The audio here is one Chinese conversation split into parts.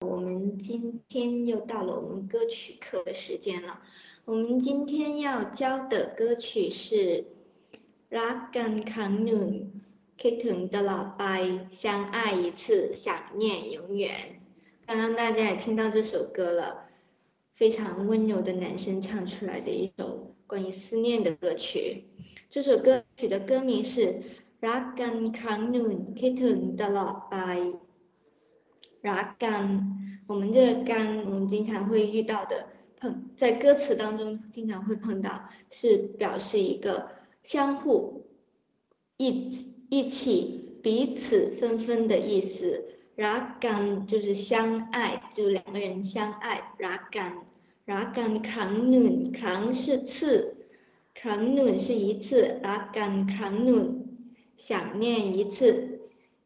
我们今天又到了我们歌曲课的时间了。我们今天要教的歌曲是 Ragan Canaan，Kitten 的了，By 相爱一次，想念永远。刚刚大家也听到这首歌了，非常温柔的男生唱出来的一首关于思念的歌曲。这首歌曲的歌名是 Ragan Canaan，Kitten 的了，By。rug gun 我们这个 gun 我们经常会遇到的碰在歌词当中经常会碰到是表示一个相互一起一起彼此分分的意思。Rug gun 就是相爱就两个人相爱。Rug gun rug gun canoon 是次 canoon 是一次。Rug gun canoon 想念一次。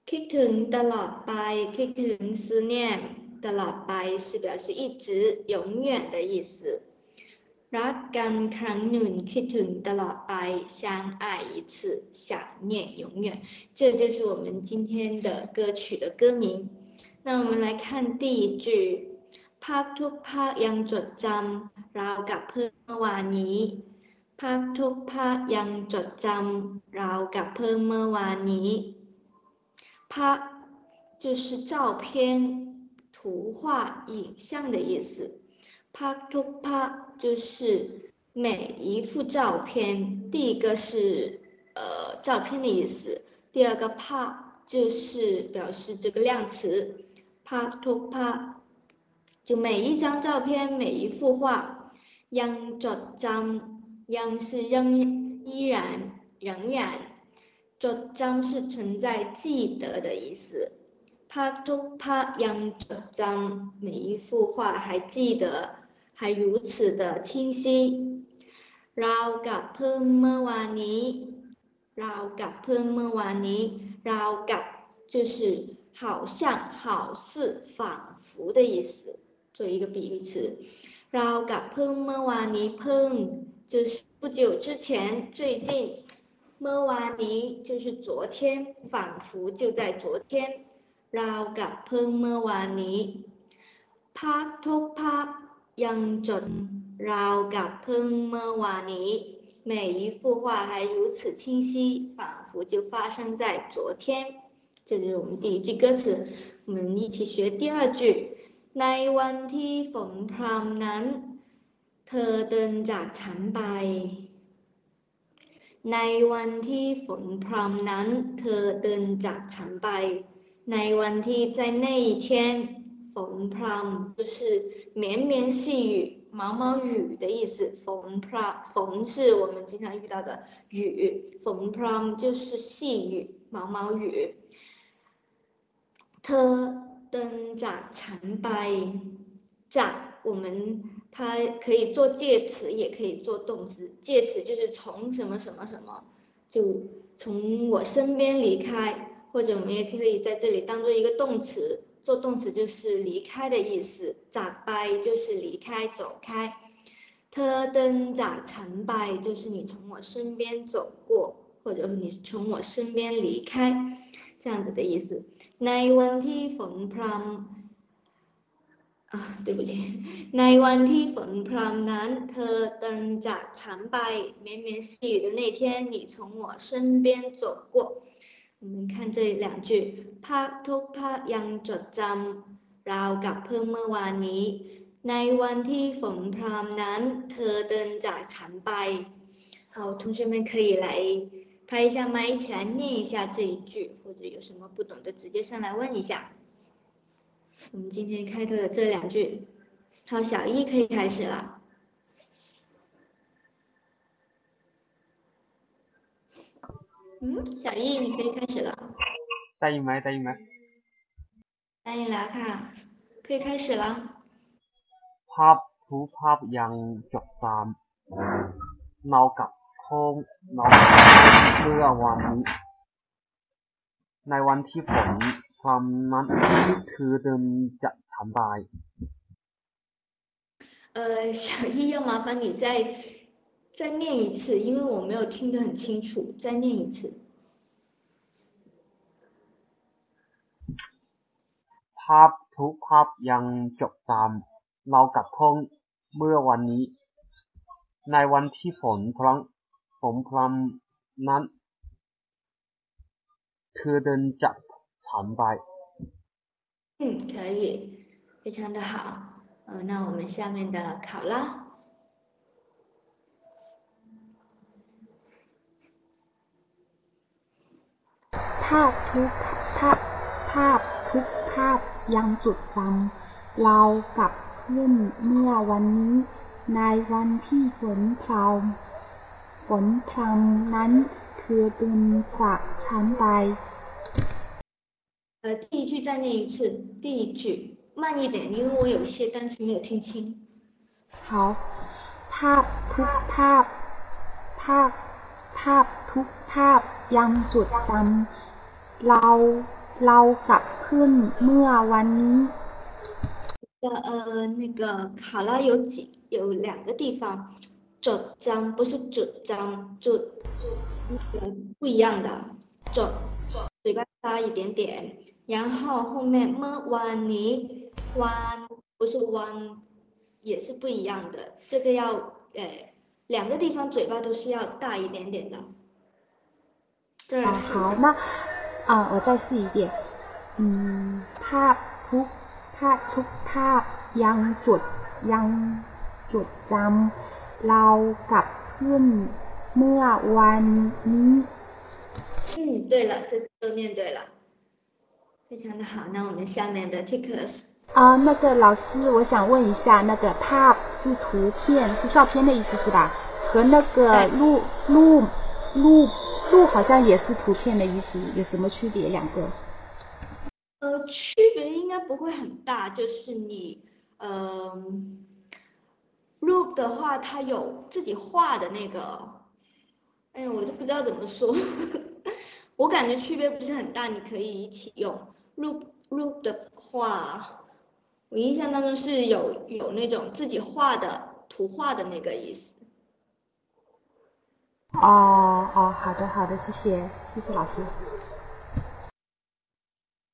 คิดถึงตลอดไปคิดถึง思念ตลอดไป是表示一直永远的意思รักกันครั้งหนึ่งคิดถึงตลอดไป相爱一次想念永远这就是我们今天的歌曲的歌名那我们来看第一句ภาคทุกภาคยังจดจำราวกับเพิ่งเมื่อวานนี้ภาคทุกภาคยังจดจำราวกับเพิ่งเมื่อวานนี้ 啪就是照片图画影像的意思。啪图啪就是每一幅照片第一个是呃照片的意思。第二个啪就是表示这个量词。啪图啪就每一张照片每一幅画 young 张 yang 是仍依然仍然。着章是存在记得的意思，帕图帕样着章，每一幅画还记得，还如此的清晰。เรากับเพิ่งเมื่อวานนี้เรากับเพิ่งเมื่อวานนี้เรากับ就是好像、好似、仿佛的意思，做一个比喻词。เรากับเพิ่งเมื่อวานนี้เพิ่ง就是不久之前、最近。 เ瓦尼就是昨天，仿佛就在昨天。เรากับเพิ่งเมื่อวานนี้ภาพทุกภาพยังจดเรากับเพิ่งเมื่อวานนี้每一幅画还如此清晰，仿佛就发生在昨天。这就是我们第一句歌词，我们一起学第二句。ในวันที่ฝนพรำนั้น เธอเดินจากฉันไป ในวันที่ฝนพรำนั้นเธอเดินจากฉันไปในวันที่在那一天ฝนพรำ就是绵绵细雨毛毛雨的意思ฝนพรำฝน是我们经常遇到的雨ฝนพรำ就是细雨毛毛雨เธอเดินจากฉันไปจาก 我们它可以做介词，也可以做动词。介词就是从什么什么什么，就从我身边离开，或者我们也可以在这里当做一个动词，做动词就是离开的意思。咋拜就是离开走开，特登咋成拜就是你从我身边走过，或者你从我身边离开，这样子的意思。ในวันที่ฝนพรำ啊， 对不起。ในวันที่ฝนพรำนั้นเธอเดินจากฉันไป绵绵细雨的那天，你从我身边走过。我们看这两句，ภาคทุกภาคยังจดจำราวกับเพิ่งเมื่อวานนี้ในวันที่ฝนพรำนั้นเธอเดินจากฉันไป好，同学们可以来拍一下麦，一起来念一下这一句，或者有什么不懂的，直接上来问一下。 我们今天开头的这两句，好，小一可以开始了。嗯，小一你可以开始了。ได้ยินไหมได้ยินไหมได้ยินแล้วค่ะ 可以开始了。ภาพทุกภาพยังจดจำเนากับคงเนาเมื่อวันนี้ในวันที่ฝน ความนั้นคือเดิมจะ长白。呃，小易要麻烦你再再念一次，因为我没有听得很清楚，再念一次。ภาพทุ ทุกภาพยังจบตามเรากับเพิ่งเมื่อวันนี้ ในวันที่ฝนพลังฝนพรำนั้นเธอเดินจาก ฉันไป 嗯，可以，非常的好。呃，那我们下面的考拉， ภาพทุกภาพภาพทุกภาพยังจดจำเรากับเพื่อนเมื่อวันนี้ ในวันที่ฝนพรำฝนพรำนั้นเธอเดินจากฉันไป 呃，第一句再念一次，第一句慢一点，因为我有一些单词没有听清。 เขาภาพทุกภาพ ภาพ ภาพทุกภาพยังจดจำเราเรากับเพื่อนเมื่อวันนี้ 的呃，那个卡拉有几有两个地方，主张不是主张，主那个不一样的，主嘴巴大一点点， 然后后面么弯尼弯不是弯，也是不一样的，这个要呃两个地方嘴巴都是要大一点点的。这啊，儿是好，那啊，我再试一遍。嗯，ภาพทุกภาพทุกภาพยังจดยังจดจำเรากับเพื่อนเมื่อวันนี้ 嗯，对了，这次都念对了， 非常的好，那我们下面的 tickers 啊，那个老师，我想问一下，那个 pop 是图片，是照片的意思是吧？和那个录录录录好像也是图片的意思，有什么区别两个？呃，区别应该不会很大，就是你嗯，录的话，它有自己画的那个，哎，我都不知道怎么说，我感觉区别不是很大，你可以一起用。Loop Loop 的话，我印象当中是有有那种自己画的图画的那个意思。哦哦，好的好的，谢谢谢谢老师。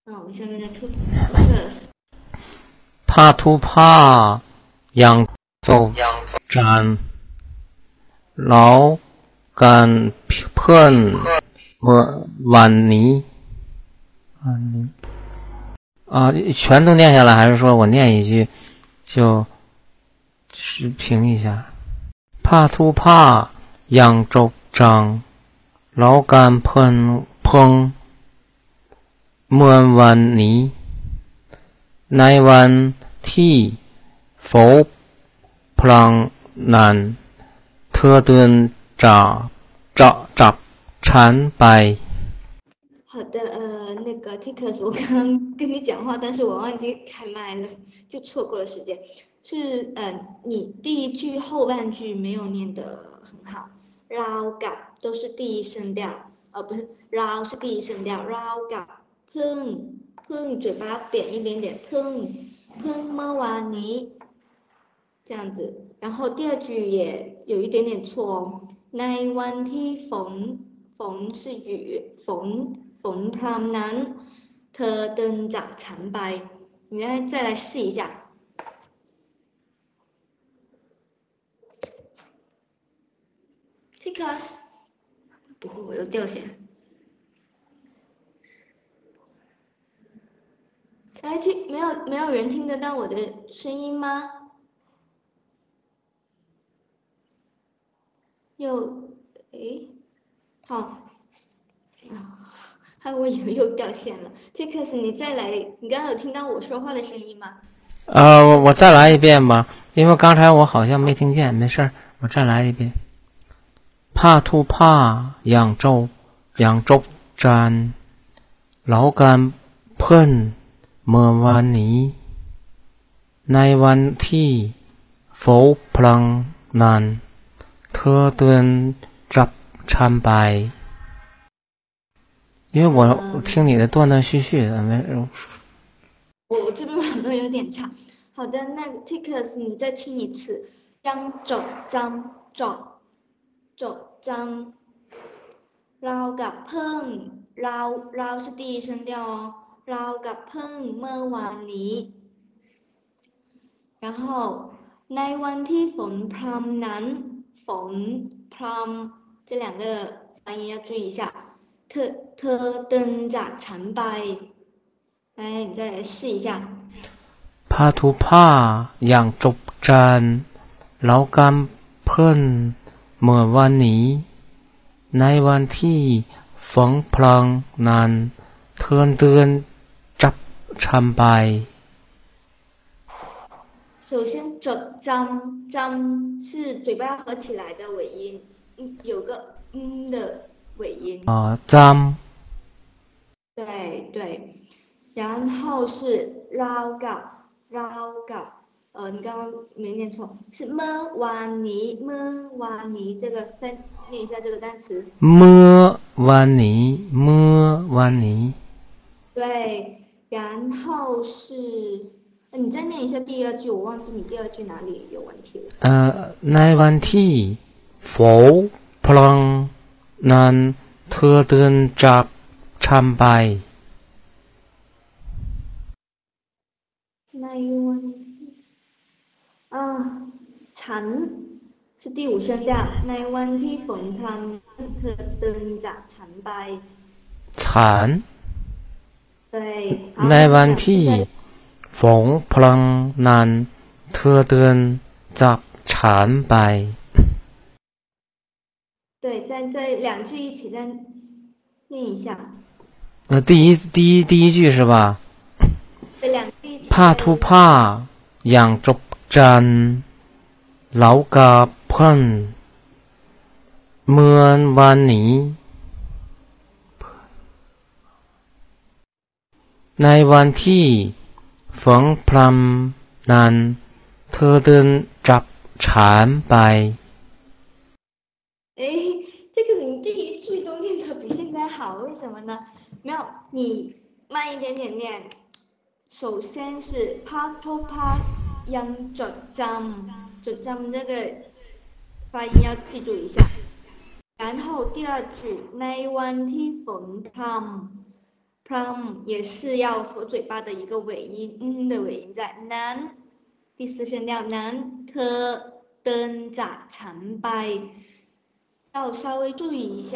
那我们下面的 TO，就是。怕 TO，怕。老。干。碰。晚。晚。啊，全都念下来，还是说我念一句，就，是平一下。怕突怕，扬州张，劳干喷喷，莫弯泥，乃弯替，佛普朗南，特顿扎扎扎禅白。好的，呃，那个 Tickers，我刚刚跟你讲话，但是我忘记开麦了，就错过了时间。是，呃，你第一句后半句没有念得很好，绕嘎都是第一声调，呃，不是，绕是第一声调，绕嘎พึ่พึ่嘴巴扁一点点，พึ่พึ่么哇尼，这样子。然后第二句也有一点点错哦，ในวันที่ฝนฝน是雨，ฝ ฝนพรำนั้นเธอเดินจากฉันไป你再再来试一下。Tickers，不会，我又掉线。来听，没有没有人听得到我的声音吗？又，诶，好，啊， 害我以为又掉线了。Tickers，你再来，你刚刚有听到我说话的声音吗？呃，我我再来一遍吧，因为刚才我好像没听见，没事儿，我再来一遍。ผ้าทุกผ้ายังจบยังจบกันแล้วกันเพื่อนเมื่อวันนี้ ในวันที่ฝนพลังนั้นเธอเดินจากฉันไป 因为我听你的断断续续的，没我我这边网络有点差。好的，那 Tickers，你再听一次，让走张走走张，เรากับเพิ่งเราเรา是第一声调哦，เรากับเพิ่งเมื่อวานนี้ 然后ในวันที่ฝนพรำนั้นฝนพรำ这两个发音要注意一下 เธอเธอเดินจากฉันไป来你再来试一下 ผ้าทุผ้าอย่างจบจานแล้วกันเพื่อนเมื่อวันนี้ ในวันที่ฝนพลังนั้นเทือนเตือนจับฉันไป 首先，着张张是嘴巴要合起来的尾音，嗯，有个嗯的 尾音。啊张对对。然后是 rao 高呃你刚刚没念错是么弯泥么弯泥这个再念一下这个单词。么弯泥么弯泥对然后是你再念一下第二句我忘记你第二句哪里有问题了。呃 nine one ti foul plum นั้นเธอเดินจับชามใบในวันอ่าฉันสติวเชียงดาในวันที่ฝนพรำเธอเดินจากฉันไป ฉันในวันที่ฝนพลังนั้นเธอเดินจากฉันไป 对，在这两句一起再念一下。 เออ第一第一第一句是吧？这两句一起。 ผ้าทุกผ้าอย่างจบจันทร์แล้วกับเพื่อนเหมือนวันนี้ ในวันที่ฝนพรำนั้นเธอเดินจับฉันไป 哎，这个你第一句都念得比现在好，为什么呢？没有，你慢一点点念。首先是帕托帕央着张，着张这个发音要记住一下。然后第二句ในวันที่ฝนพรำพรำ也是要合嘴巴的一个尾音，嗯的尾音在นั้น第四声调นั้นเธอเดินจากฉันไป。 要稍微注意一下，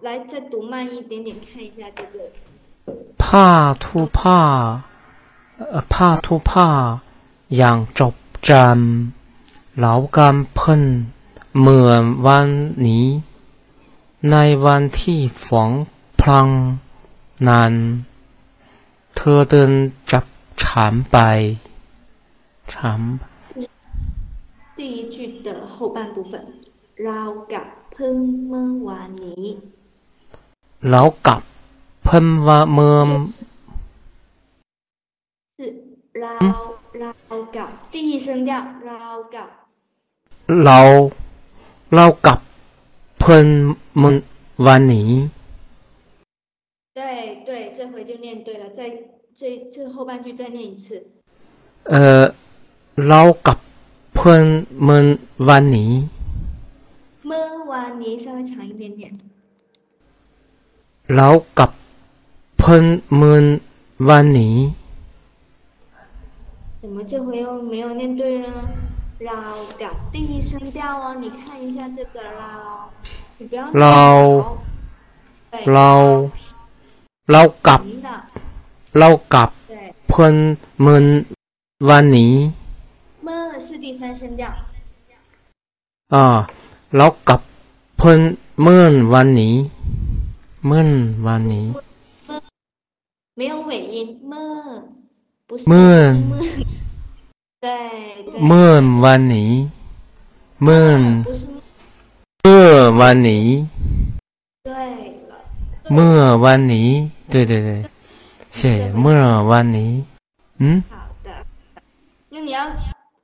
来再读慢一点点，看一下这个。 ผ้าทุกผ้าเอ่อผ้าทุกผ้าอย่างจบจำแล้วกันเพิ่นเหมือนวันนี้ ในวันที่ฝนพลังนั้นเธอเดินจับฉันไปฉัน 第一句的后半部分，เรากับเ พิ่งเมื่อวานนี้ แล้วกลับเพิ่นว่าเมื่อ 是เราเรากับ第一声调，เรากับ เราเรากลับเพิ่นเมื่อวันนี้ 对对，这回就念对了，再这这后半句再念一次。 เออเรากับเพื่อนเมื่อวันนี้ เมื่อวานนี้稍微长一点点。 เรากับเพื่อนเมื่อวันนี้ 怎么这回又没有念对呢？เรากับ第一声调哦，你看一下这个เรา，你不要念 เรา 对 เรา เรากับ 平的， เรากับ 对， เพื่อนเมื่อวันนี้ 么是第三声调， อ่าเรากับ เพื่อนเมื่อวันนี้เมื่อวันนี้ 没有尾音，么不是么么，对对， เมื่อวันนี้เมื่อ 不是么， เมื่อวันนี้ 对了， เมื่อวันนี้对对对谢谢เมื่อวันนี้嗯好的，那你要。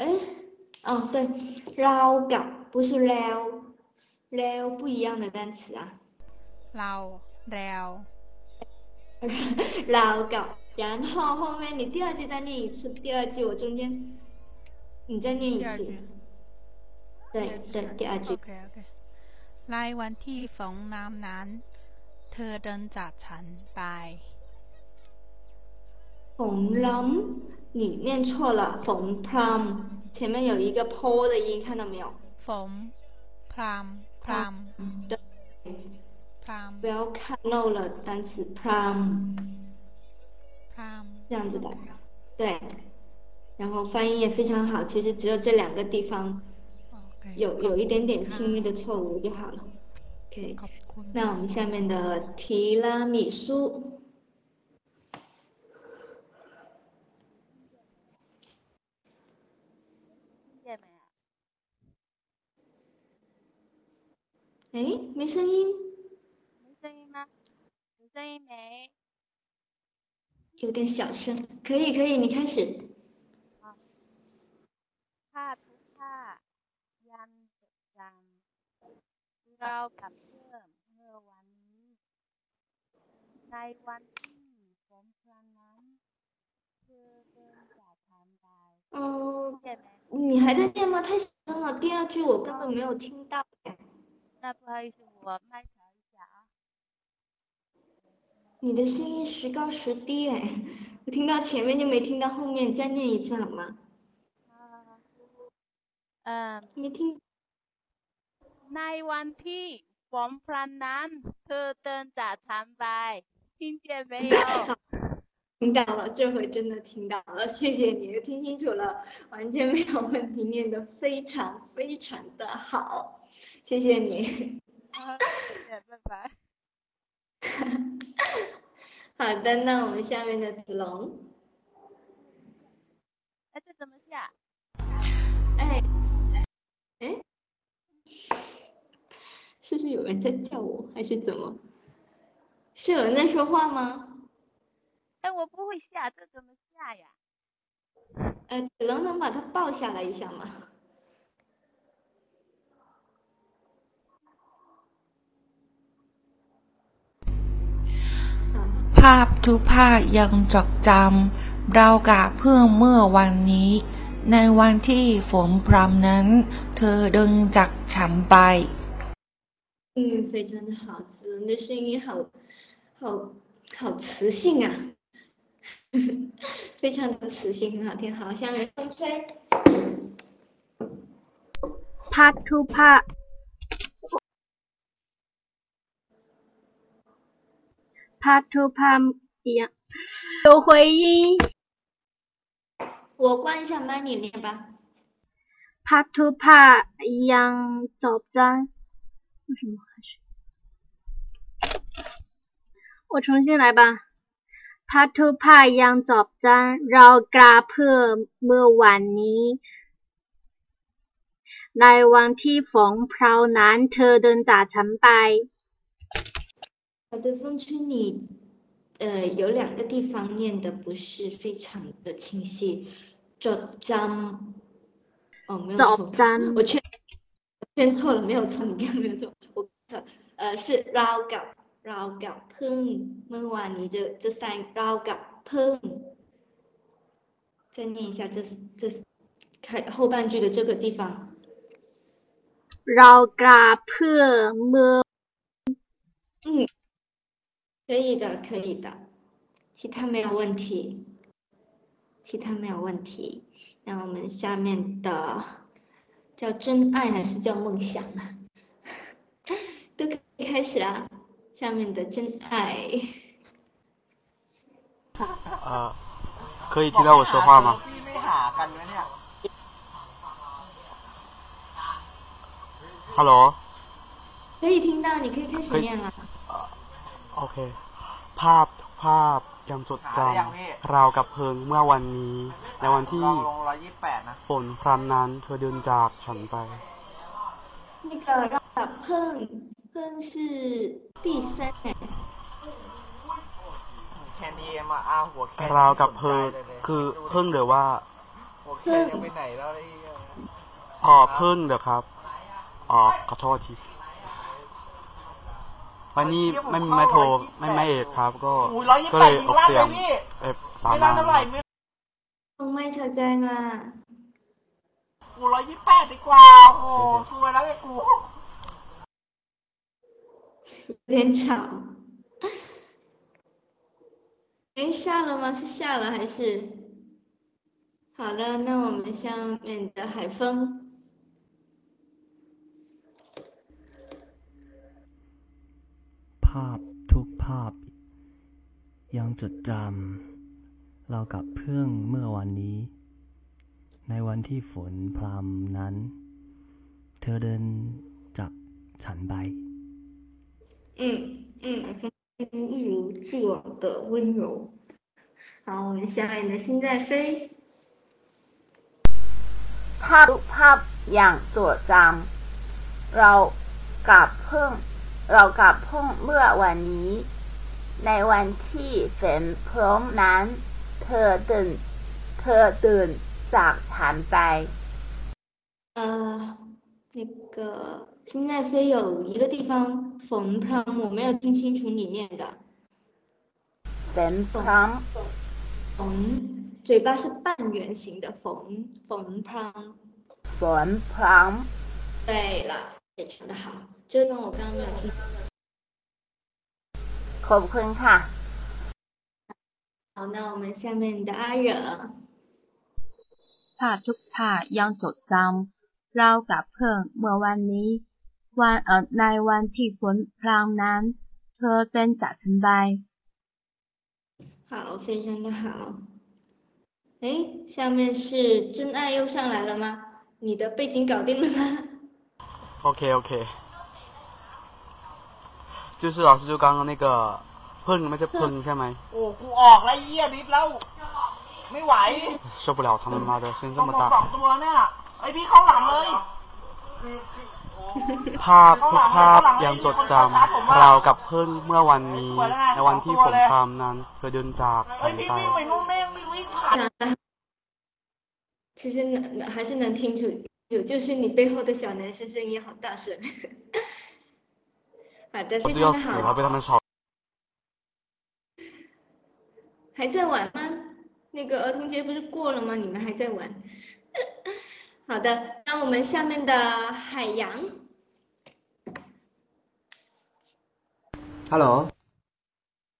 哎，哦对，เรากับ不是แล้วแล้ว不一样的单词啊。เราแล้ว เรากับ然后后面你第二句再念一次，第二句我中间你再念一次第二句。对对，第二句 โอ。เคโอเคในวันที่ฝนน้ำนั้น เธอเดินจากฉันไป 冯啷， 你念错了，from，from 前面有一个 Po 的音，看到没有？from，from，from。对，不要看漏了单词，from。这样子的，对。然后发音也非常好，其实只有这两个地方有有一点点轻微的错误就好了。OK，那我们下面的提拉米苏。哎，没声音，没声音吗？有声音没？有点小声。可以可以，你开始。 ภาพทุกภาพยันจดจำเรากับเพื่อนเมื่อวันนี้ ในวันที่ผมพลันนั้นเธอเดินจากฉันไป 嗯、听见没？你还在念吗？太小声了，第二句我根本没有听到。 那不好意思，我麦调一下啊。你的声音时高时低哎，我听到前面就没听到后面，再念一次好吗？啊嗯，没听。 ในวันที่ผมพลันนั้น เธอเดินจากฉันไป听见没有？ 听到了，这回真的听到了，谢谢你，听清楚了，完全没有问题，念得非常非常的好，谢谢你。啊谢谢，拜拜。好的，那我们下面的子龙，哎，这怎么下？哎，哎，是不是有人在叫我，还是怎么？是有人在说话吗？哎，我不会下，这怎么下呀？呃，子龙能把它抱下来一下吗？ ภาพทุกภาพยังจดจำเรากับเพื่อนเมื่อวันนี้ ในวันที่ฝนพรำนั้น เธอเดินจากฉันไป 嗯，非常的好，子龙的声音好好好磁性啊， 非常的磁性，很好听，好像微风吹。Part to part，part to part 一样，有回音。我关一下麦，你念吧。Part to part 一样，早餐。为什么还是？我重新来吧。พัทธุภายังจบจันเรากราเพื่อเมื่อวันนี้ ในวันที่ฝนพราวนั้นเธอเดินจากฉันไป 好的，风吹，你呃有两个地方念的不是非常的清晰，着张，哦没有着错，张我圈圈错了，没有错，你刚刚没有错，我错，呃是เรากับ เรากับเพิ่งเมื่อวานนี้这这三เรากับเพิ่ง，再念一下这这开后半句的这个地方， เรากราเพื่อเมื่อ 可以的，可以的，其他没有问题，其他没有问题。那我们下面的叫真爱还是叫梦想啊？都可以开始啊。 下面的真爱，呃，可以听到我说话吗？ ที่ไม่หากันนะเนี่ย ฮัลโหล 可以听到，你可以开始可以念了。 โอเค ภาพทุกภาพยังจดจำเรากับเพลิงเมื่อวันนี้ ในวันที่ ลองลงร้อยยี่สิบแปดนะ ฝนพรำนั้น เธอเดินจากฉันไป 那个让 เพิ่งคือที่แคมคราวกับเพิงคือเพิ่งเดี๋ยวว่าเพิ่งไปไหนแล้วไอ้เอเพิ่งเดี๋ยวครับอ๋อขอโทษทีวันนี้ไม่มีไม้โทรไม่ไม่เอกครับ ก็ก็เลยร้อยยี่สิปยงนี่เอฟสามไม่ลั่นเท่าไหร่ไม่คงไม่ชัดเจนละกูร้อยยี่สิบแปดดีกว่าโอ้โหซวยแล้วไอ้กู 有点吵。哎，下了吗？是下了还是？好的，那我们下面的海风。 ภาพทุกภาพ ยังจดจำเรากับเพื่อนเมื่อวันนี้ ในวันที่ฝนพรำนั้น เธอเดินจากฉันไป 嗯嗯，跟一如既往的温柔。好，我们下面的心在飞。 ภาพทุกภาพอย่างจดจำเรากับเพิ่งเรากับเพิ่งเมื่อวันนี้ ในวันที่ฝนพร้อมนั้น เธอเดินเธอเดินจากฉันไป 呃，那个 心在飞有一个地方缝旁，我没有听清楚你念的。 ฝนพร้อม 缝，嘴巴是半圆形的缝，缝旁。 ฝนพร้อม 对了，非常的好，这段我刚刚没有听。 ขอบคุณค่ะ 好，那我们下面的阿惹， ภาพทุกภาพยังจดจำเรากับเพื่อนเมื่อวันนี้ วันเอ่อในวันที่ฝนพรางนั้น เธอเดินจากฉันไป 好，非常的好。哎，下面是真爱又上来了吗？你的背景搞定了吗？ โอเคโอเค就是老师就刚刚那个พึ่งไม่ใช่พึ่งใช่ไหม โอ้กูออกแล้วไอ้เหี้ยนิดแล้ว ไม่ไหว 受不了他们妈的声这 ต้อง 么 หมด 大 สองตัวเนี่ยไอพี่เข้าหลังเลย ภาพทุกภาพยังจดจำเรากับเพื่อนเมื่อวันนี้ ในวันที่ผมพรำนั้น เธอเดินจาก ไอ ฉัน พี่ ไป วิ่งไปนู่นแม่งวิ่งผ่าน 其实能还是能听出有，就是你背后的小男生声音好大声。好的，我非都要死了，常的好。被他们吵。还在玩吗？那个儿童节不是过了吗？你们还在玩？好的，那我们下面的海洋， ฮัลโหล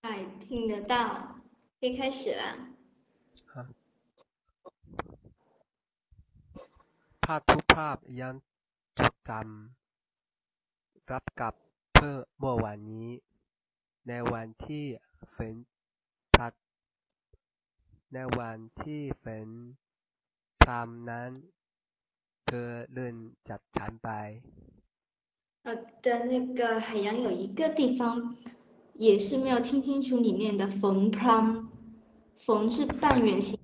哎，听得到，可以开始了。 ภาพทุกภาพยังจดจำรับกับเพื่อเมื่อวานนี้ ในวันที่ฝนพรัดในวันที่ฝนพรำนั้น เธอเดินจากฉันไป 呃的那个海洋有一个地方也是没有听清楚你念的冯 p r o m 冯是半圆形，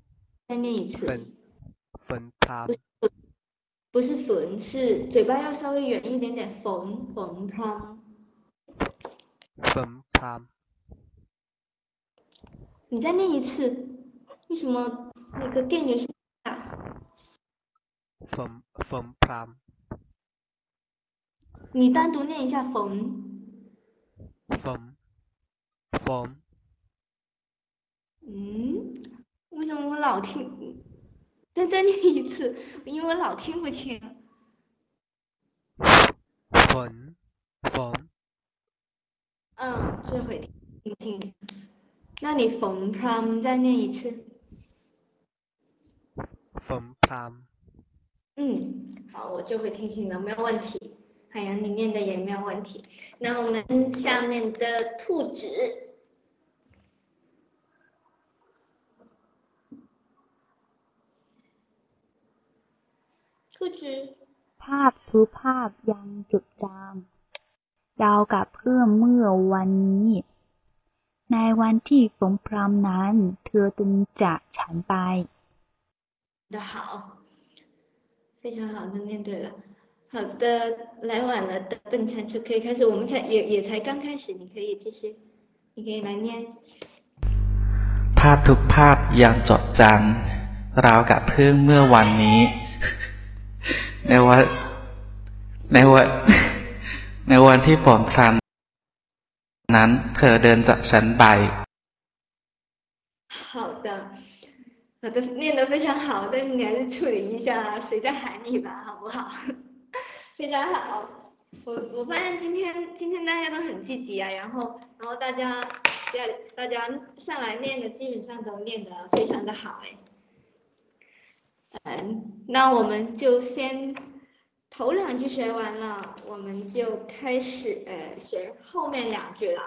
再念一次。冯 p r o m 不是冯，是嘴巴要稍微圆一点点。冯冯 p r o m 冯 p r o m 你再念一次，为什么那个电流是大？冯冯 p r o m 你单独念一下“冯”，冯，冯，嗯，为什么我老听？再再念一次，因为我老听不清。冯，冯，嗯，这回听清。那你“冯 prom” 再念一次。冯 prom，嗯，好，我这回听清了，没有问题。海洋，你念的也没有问题。那我们下面的兔子，兔子， ภาพทุกภาพยังจดจำเรากับเพื่อนเมื่อวันนี้ ในวันที่ฝนพรำนั้น เธอเดินจากฉันไป 的好，非常好，都念对了。 好的，来晚了的笨蟾蜍可以开始，我们才也也才刚开始，你可以继续，你可以来念。 ภาพทุกภาพยังจดจ ราวกับเพิ่งเมื่อวันนี้ ในวันในวันในวันที่ผมพรามนั้น เธอเดินจากฉันไป好的，好的，念得非常好，但是你还是处理一下谁在喊你吧，好不好？ 非常好，我我发现今天今天大家都很积极啊，然后然后大家大家上来念的基本上都念得非常的好哎。嗯，那我们就先头两句学完了，我们就开始呃学后面两句了。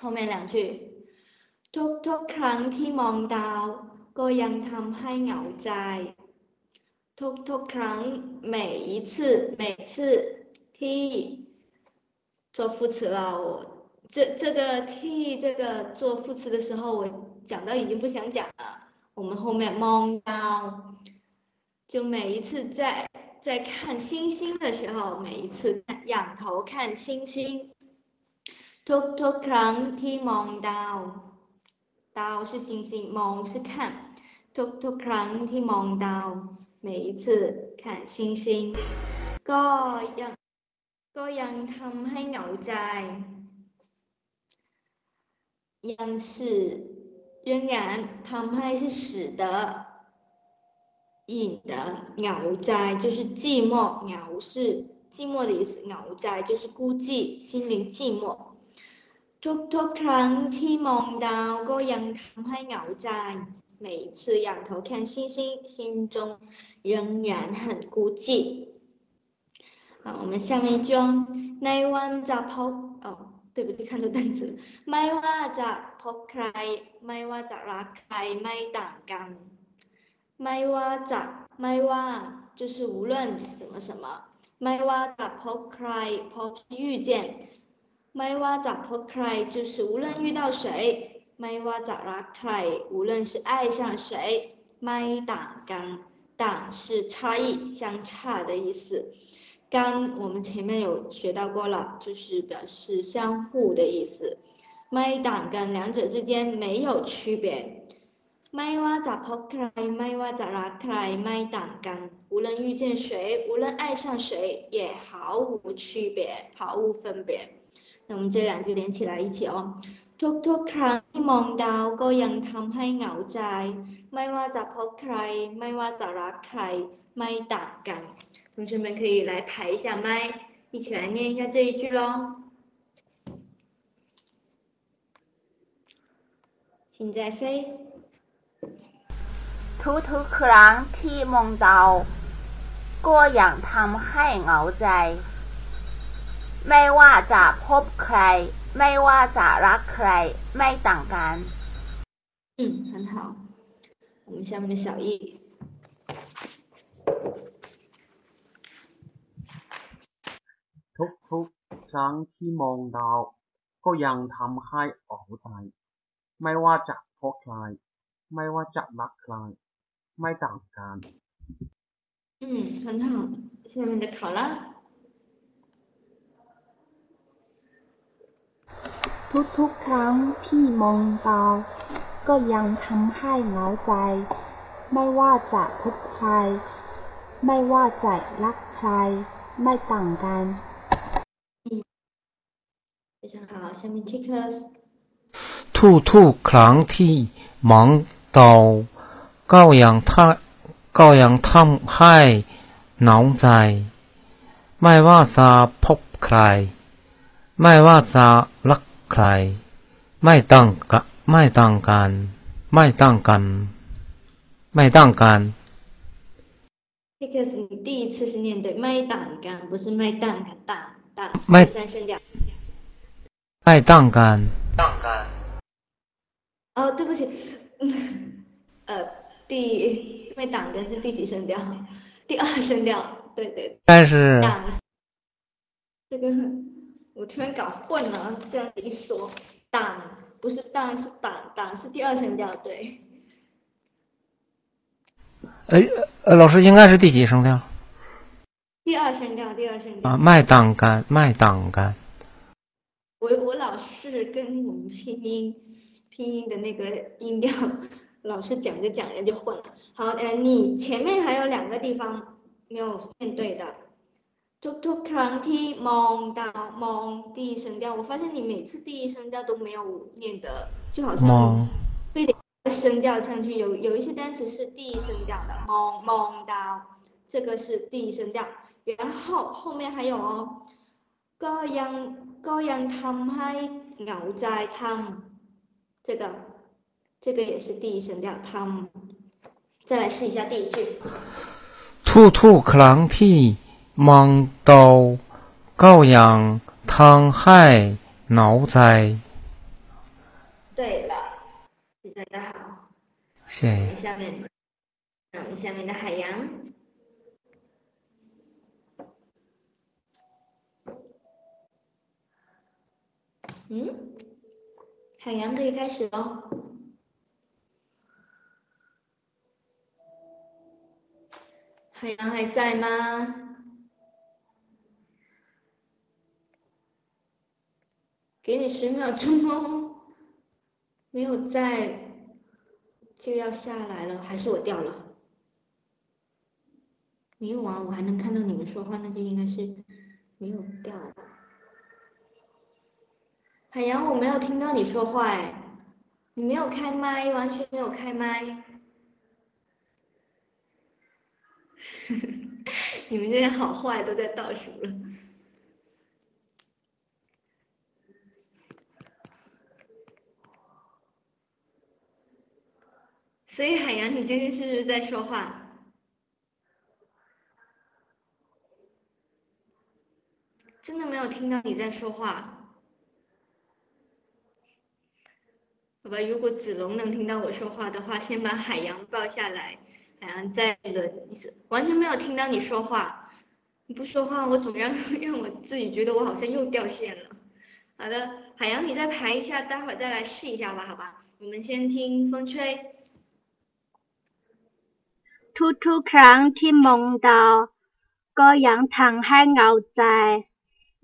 后面两句，ทุกทุกครั้งที่มองดาวก็ยังทำให้เหงาใจ。 ทุกทุกครั้ง每一次每次ที่做副词了，我这这个替这个做副词的时候，我讲到已经不想讲了。我们后面梦到，就每一次在在看星星的时候，每一次仰头看星星。ทุกทุกครั้งที่มองดาว，ดาว是星星，มอง是看。ทุกทุกครั้งที่มองดาว， 每一次看星星，ก็ยังก็ยังทำให้เหงาใจ。ยัง是。仍然，他们是使得，引的，鸟在就是寂寞，鸟是寂寞的意思，鸟在就是孤寂，心灵寂寞。ทุกทุกครั้งที่มองดาวก็ยังทำให้เหงาใจ，每一次仰头看星星，心中 仍然很孤寂。好，我们下面一句哦，ในวันจะพบ哦。对不起，看错单词。ไม่ว่าจะพบใครไม่ว่าจะรักใครไม่ต่างกัน。ไม่ว่าจะไม่ว่า就是无论什么什么。ไม่ว่าจะพบใครพบ遇见。ไม่ว่าจะพบใคร就是无论遇到谁。ไม่ว่าจะรักใคร无论是爱上谁。ไม่ต่างกัน ต่าง是差异相差的意思。刚我们前面有学到过了，就是表示相互的意思。ไม่ต่างกัน两者之间没有区别。ไม่ว่าจะพบใครไม่ว่าจะรักใครไม่ต่างกัน，无论遇见谁，无论爱上谁，也毫无区别，毫无分别。那我们这两句连起来一起哦。 ทุกๆครั้งที่มองดาวก็ยังทำให้เหงาใจไม่ว่าจะพบใครไม่ว่าจะรักใครไม่ต่างกัน同学们可以来排一下麦，一起来念一下这一句喽。现在飞。ทุกทุกครั้งที่มองดาวก็ยังทำให้เหงาใจ ไม่ว่าจะพบใครไม่ว่าจะรักใครไม่ต่างกัน嗯很好我们下面的小易ทุกๆครั้งที่มองดาว ก็ยังทำให้ออกใจไม่ว่าจะพบใครไม่ว่าจะรักใครไม่ต่างกัน嗯很好下面的考拉 ทุกๆครั้งที่มองดาว ก็ยังทำให้เหงาใจ ไม่ว่าจะพบใคร ไม่ว่าจะรักใคร ไม่ต่างกัน非常好，下面 Chicks。ทุกทุกครั้งที่มองดาวก็ยังทำก็ยังทำให้หนาวใจ ไม่ว่าจะพบใคร ไม่ว่าจะรักใคร ไม่ต่างกันไม่ต่างกัน ไม่ต่างกัน ไม่ต่างกัน Chicks，你第一次是念对，麦当干，不是麦当干，当当是第三声调。麦当干。哦，对不起，呃，第麦当干是第几声调？第二声调，对对。但是。这个 我突然搞混了，这样一说，党不是党是党，党是第二声调，对。哎，呃，老师应该是第几声调？第二声调，第二声调。啊，麦当干，麦当干。我我老是跟我们拼音拼音的那个音调老是讲着讲着就混了。好，呃，你前面还有两个地方没有面对的。ทุกๆครั้งที่มองดาวมอง第一声调，我发现你每次第一声调都没有念的，就好像非得声调上去。有有一些单词是第一声调的，มองมองดาว，这个是第一声调。然后后面还有哦，ก็ยังก็ยังทำให้เหงาใจทำ这个这个也是第一声调ทำ再来试一下第一句。ทุกๆครั้งที่ 芒刀告养汤海脑灾。对了，大家好，谢谢。下面，嗯，下面的海洋。嗯，海洋可以开始喽。海洋还在吗？给你十秒钟哦，没有在就要下来了，还是我掉了？没有啊，我还能看到你们说话，那就应该是没有掉。海洋，我没有听到你说话哎，你没有开麦，完全没有开麦。你们这些好坏都在倒数了。所以海洋，你今天是不是在说话？真的没有听到你在说话。好吧，如果子龙能听到我说话的话，先把海洋抱下来，海洋再轮一次。完全没有听到你说话，你不说话，我总让让我自己觉得我好像又掉线了。好的，海洋你再排一下，待会儿再来试一下吧，好吧？我们先听风吹。 ทุกๆครั้งที่มองดาวก็ยังทำให้เหงาใจ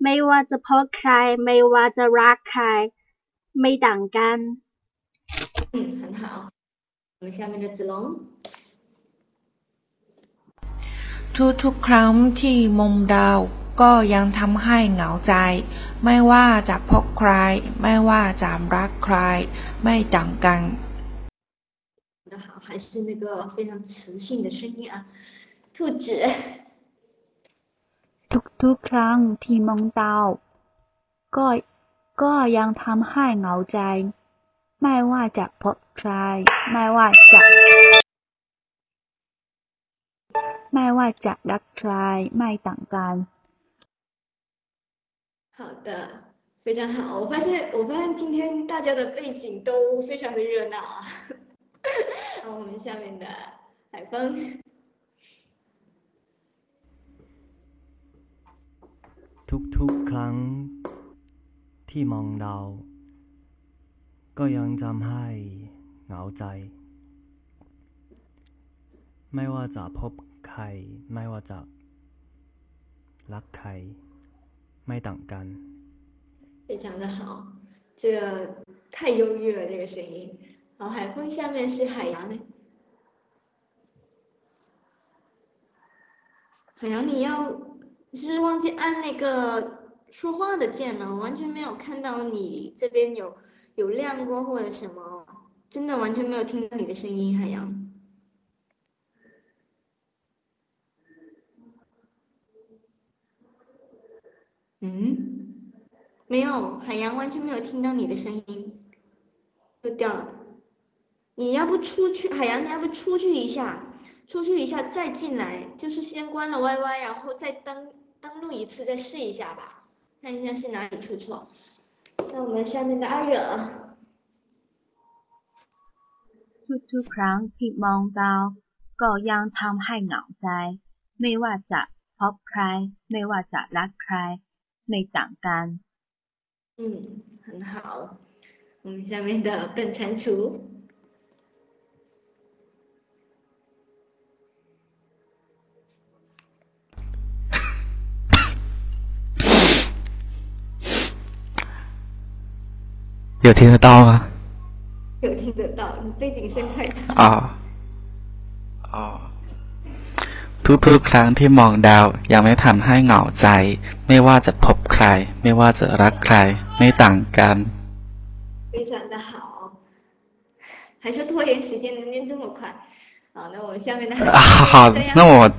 ไม่ว่าจะพบใคร ไม่ว่าจะรักใคร ไม่ต่างกัน 嗯，很好。我们下面的子龙。ทุกๆครั้งที่มองดาวก็ยังทำให้เหงาใจ ไม่ว่าจะพบใคร ไม่ว่าจะรักใคร ไม่ต่างกัน的好， 还是那个非常磁性的声音啊，兔子。ทุกๆครั้งที่มองดาวก็ก็ยังทำให้เหงาใจ ไม่ว่าจะพบใคร ไม่ว่าจะไม่ว่าจะรักใคร ไม่ต่างกัน。好的，非常好。我发现，我发现今天大家的背景都非常的热闹啊。 好，我们下面的海峰。ทุกๆครั้งที่มองดาว ก็ยังทำให้เหงาใจ ไม่ว่าจะพบใคร ไม่ว่าจะรักใคร ไม่ต่างกัน。非常的好，这个太忧郁了，这个声音。 好，海风下面是海洋呢。海洋，你要你是不是忘记按那个说话的键了？我完全没有看到你这边有有亮过或者什么，真的完全没有听到你的声音，海洋。嗯，没有，海洋完全没有听到你的声音，又掉了。你要不出去，海洋，你要不出去一下，出去一下再进来，就是先关了 YY，然后再登登录一次，再试一下吧，看一下是哪里出错。那我们下面的阿惹。ทุกๆครั้งที่มองดาวก็ยังทำให้เหงาใจ ไม่ว่าจะพบใคร ไม่ว่าจะรักใคร ไม่ต่างกัน。嗯，很好。我们下面的笨蟾蜍。 有听得到吗？有听 得到，你背景声太大。 อ๋อ อ๋อ ทุกๆ ครั้งที่มองดาว ยังไม่ทำให้เหงาใจ ไม่ว่าจะพบใคร ไม่ว่าจะรักใคร ไม่ต่างกัน 非常的好，还说拖延时间能念这么快。好，那我们下面的好这样，那我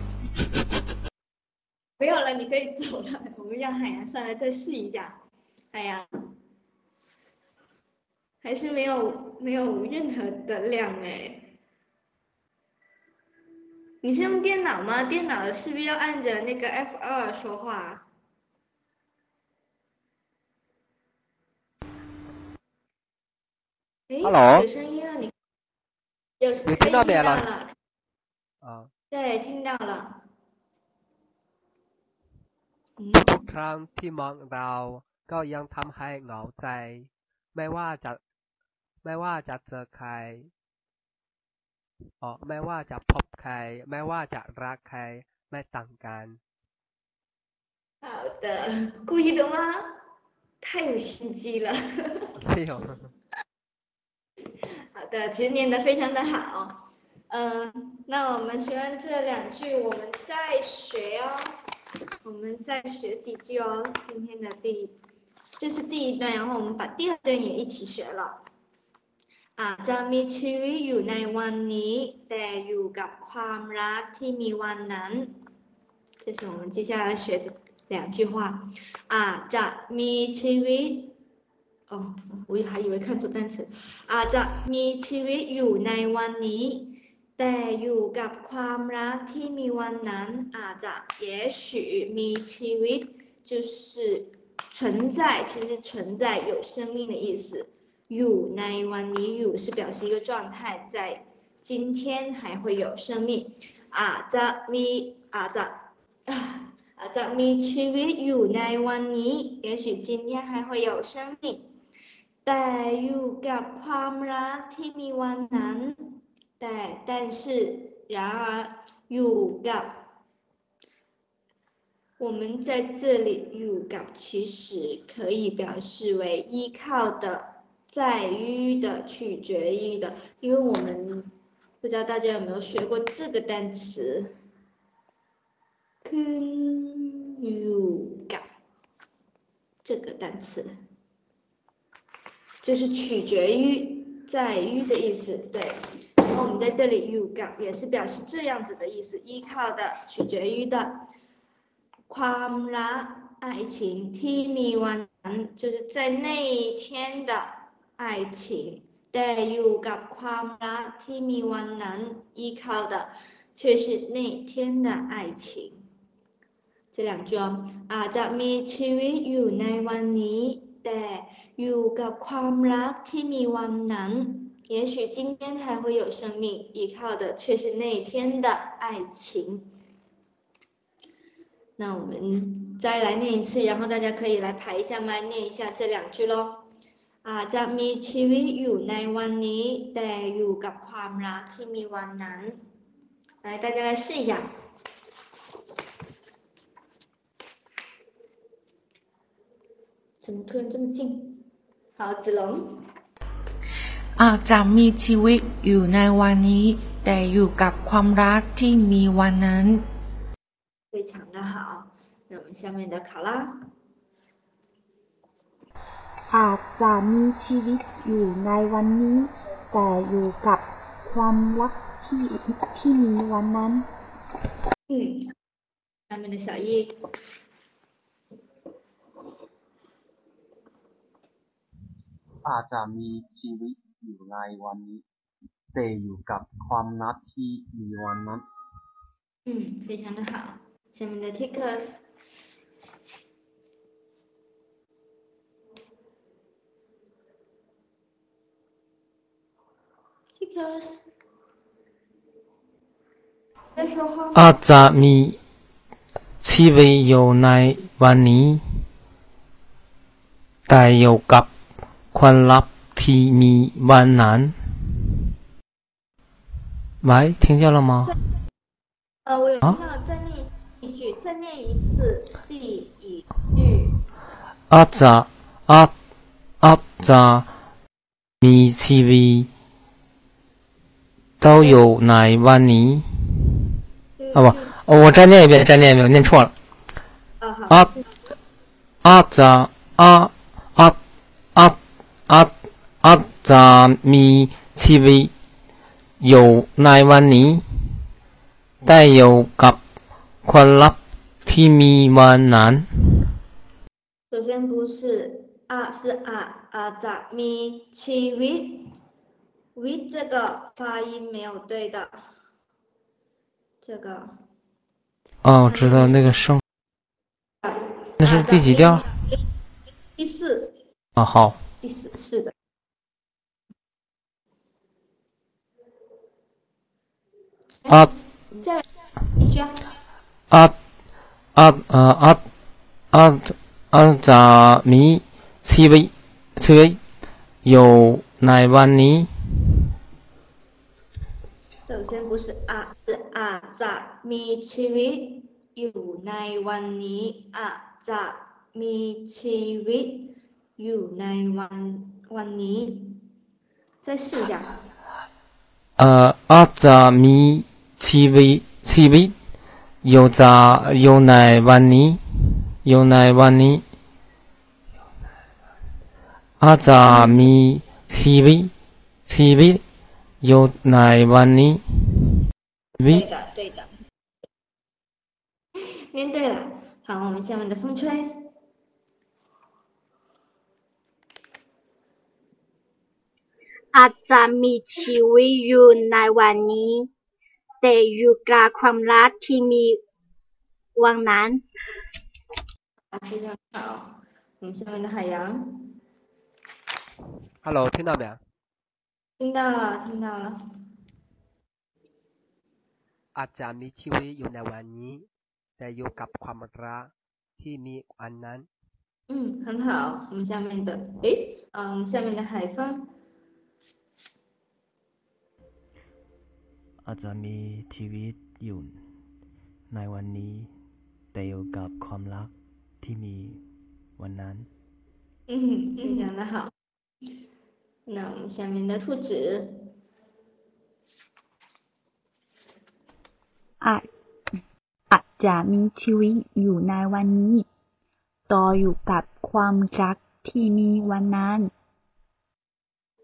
没有了，你可以走了。我们让海洋上来再试一下。海洋 还是没有没有任何的亮哎。你是用电脑吗？电脑是不是要按着那个 F 二说话？诶 Hello 有声音了，你有有听到没可以听了了？啊，对，听到了。 ทุกครั้งที่มองดาวก็ยังทำให้เหงาใจ ไม่ว่าจะ ไม่ว่าจะเจอใครอ๋อไม่ว่าจะพบใคร ไม่ว่าจะรักใคร ไม่ต่างกัน 好的，故意的吗？太有心机了。没有。好的，其实念得非常的好。嗯、那我们学完这两句，我们再学哦，我们再学几句哦。今天的第，这是第一段，然后我们把第二段也一起学了。 อาจจะมีชีวิตอยู่ในวันนี้ แต่อยู่กับความรักที่มีวันนั้น 这是我们接下来学的两句话。อาจจะมีชีวิต 哦，我还以为看错单词。อาจจะมีชีวิตอยู่ในวันนี้ แต่อยู่กับความรักที่มีวันนั้นอาจจะ也许มีชีวิต就是存在，其实存在有生命的意思。 อยู่ในวันนี้อยู่是表示一个状态，在今天还会有生命。อาจจะมีอาจจะอาจจะมีชีวิตอยู่ในวันนี้，也许今天还会有生命。แต่อยู่กับความรักที่มีวันนั้น แต่但是然而อยู่กับ我们在这里อยู่กับ其实可以表示为依靠的、 在于的、取决于的，因为我们不知道大家有没有学过这个单词，跟อยู่กับ这个单词。就是取决于在于的意思，对。然后我们在这里อยู่กับ也是表示这样子的意思，依靠的、取决于的。ความรัก爱情ที่มีวันนั้น就是在那一天的 爱情，แต่อยู่กับความรักที่มีวันนั้น依靠的却是那天的爱情。这两句哦，อาจจะมีชีวิตอยู่ในวันนี้ แต่อยู่กับความรักที่มีวันนั้น 也许今天还会有生命，依靠的却是那天的爱情。那我们再来念一次，然后大家可以来排一下麦，念一下这两句喽。 อาจจะมีชีวิตอยู่ในวันนี้ แต่อยู่กับความรักที่มีวันนั้น 来，大家来试一下。怎么突然这么近？好，子龙。 อาจจะมีชีวิตอยู่ในวันนี้ แต่อยู่กับความรักที่มีวันนั้น 非常的好。那我们下面的考拉， อาจจะมีชีวิตอยู่ในวันนี้ แต่อยู่กับความรักที่ที่มีวันนั้น 嗯，下面的小易， อาจจะมีชีวิตอยู่ในวันนี้ แต่อยู่กับความนัดที่มีวันนั้น 嗯，非常的好。下面的 Tikus， Tikus，在说话吗？ อาจจะมีชีวิตอยู่ในวันนี้ แต่อยู่กับความลับที่มีวันนั้น喂，听见了吗？呃，我有听啊到，再念一句，再念一次第一句。 อาจจะอาจ 都有奶万尼。啊不，我再念一遍，再念一遍，我念错了。啊啊啊啊啊啊啊啊扎咪七微有奶万尼，带有嘎宽拉提咪万南。首先不是啊，是啊啊扎咪七微。v 这个发音没有对的。这个。哦我知道那个声。那是第几调？第四。啊好。第四是的。啊。再来再来一句啊。啊啊啊啊啊咋米七 v 七 v 有奶万尼。首先不是啊，是啊咋咪ชีวิตอยู่ในวันนี้อาจจะมีชีวิตอยู่ในวันวันนี้再试一下เอ่ออาจจะมีชีวิตชีวิตอยู่จะอยู่ในวันนี้อยู่ในวันนี้อาจจะมีชีวิตชีวิต อยู่ในวันนี้对的对的念对了，好，我们下面的风吹。อาจจะมีชีวิตอยู่ในวันนี้ แต่อยู่กับความรักที่มีวันนั้น非常好，我们下面的海洋。 Hello，听到没有？ 听到了，听到了。อาจจะมีชีวิตอยู่ในวันนี้ แต่อยู่กับความรักที่มีวันนั้น。嗯，很好。我们下面的，诶，啊，我们下面的海风。 อาจจะมีชีวิตอยู่ในวันนี้ แต่อยู่กับความรักที่มีวันนั้น。嗯，非常的好。 那我们下面的兔子。 อาจอาจจะมีชีวิตอยู่ในวันนี้ ต่ออยู่กับความรักที่มีวันนั้น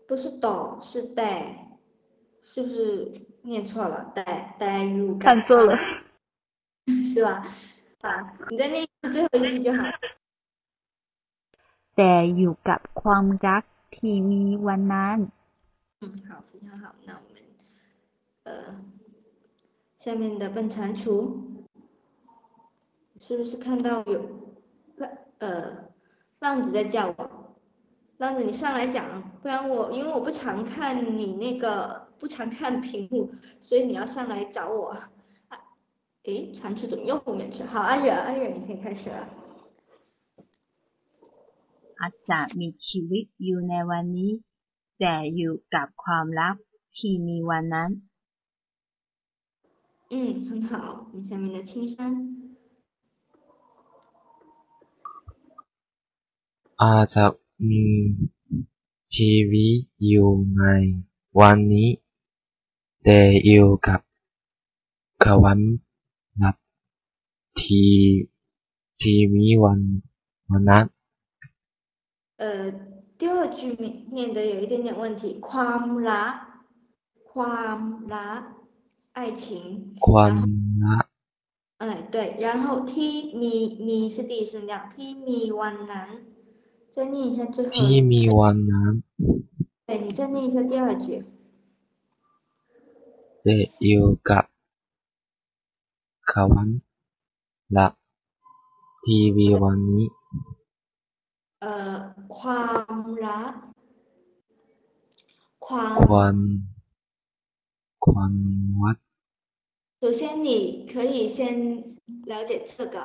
不是ต่是แต่是不是念错了？แต่แต่อยู่看错了，是吧？啊，你再念最后一句就好。 แต่อยู่กับความรัก ที่มีวันนั้น。嗯，好，非常好。那我们呃。下面的笨蟾蜍，是不是看到有浪呃浪子在叫我？浪子，你上来讲，不然我因为我不常看你那个不常看屏幕，所以你要上来找我。啊，诶，蟾蜍怎么又后面去？好，阿远，阿远，你可以开始了。 อาจจะมีชีวิตอยู่ในวันนี้ แต่อยู่กับความลับที่มีวันนั้น。嗯，很好。我们下面的青山。 อาจจะมีชีวิตอยู่ในวันนี้ แต่อยู่กับความลับที่ที่มีวันวันนั้น。 呃，第二句念的有一点点问题，ความรักความรัก爱情。 ความรัก 哎，对，然后 t มีมี是第一声调，t มีวันนั้น，再念一下最后。 ที่มีวันนั้น 对，你再念一下第二句。 แต่อยู่กับความ ลับที่มีวันนี้。呃，ความรักความ ความความรัก 首先，你可以先了解这个，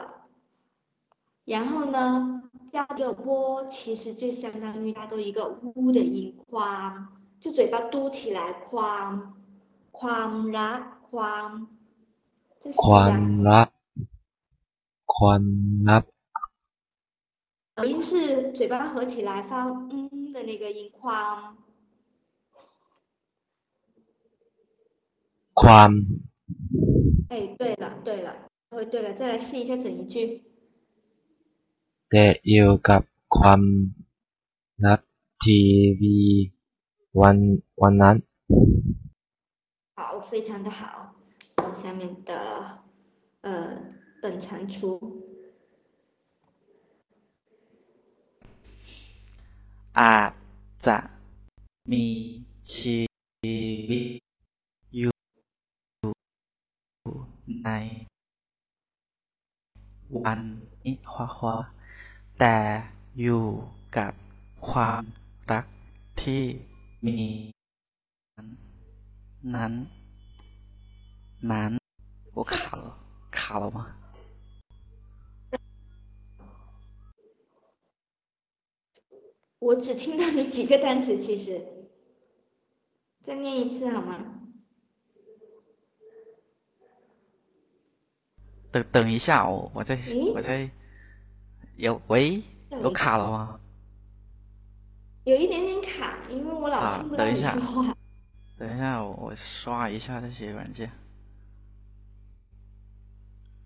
然后呢，第二个波其实就相当于它都一个呜的音，ความ就嘴巴嘟起来，ความความ รักความ这是 ความรักความรัก 音是嘴巴合起来发嗯的那个音，ความ ความ 哎，对了对了，哦对了，再来试一下整一句。 แต่อยู่กับความรักที่มีวันวันนั้น 好，非常的好。好，下面的呃本蟾蜍， อาจจะมีชีวิตอยู่ในวันนี้ควาควาแต่อยู่กับความรักที่มี นั้น นั้นโอ้ขาวขาวมา 我只听到你几个单词，其实，再念一次好吗？等等一下哦，我在我在有喂有卡了吗？有一点点卡，因为我老啊听不到你等一下说话。等一下，我我刷一下这些软件。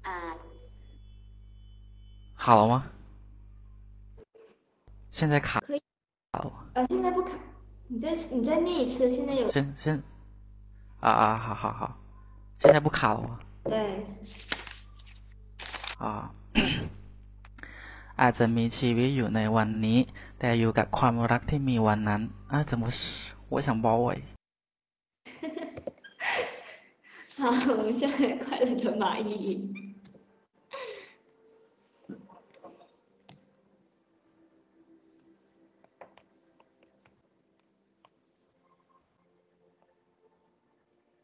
啊，好了吗？现在卡可以。好，呃，现在不卡，你再你再念一次，现在有先先啊啊，好好好，现在不卡了吗？对，啊 อาจจะมีชีวิตอยู่ในวันนี้ แต่อยู่กับความรักที่มีวันนั้น啊，怎么是？我想包围。好，我们下面快乐的蚂蚁。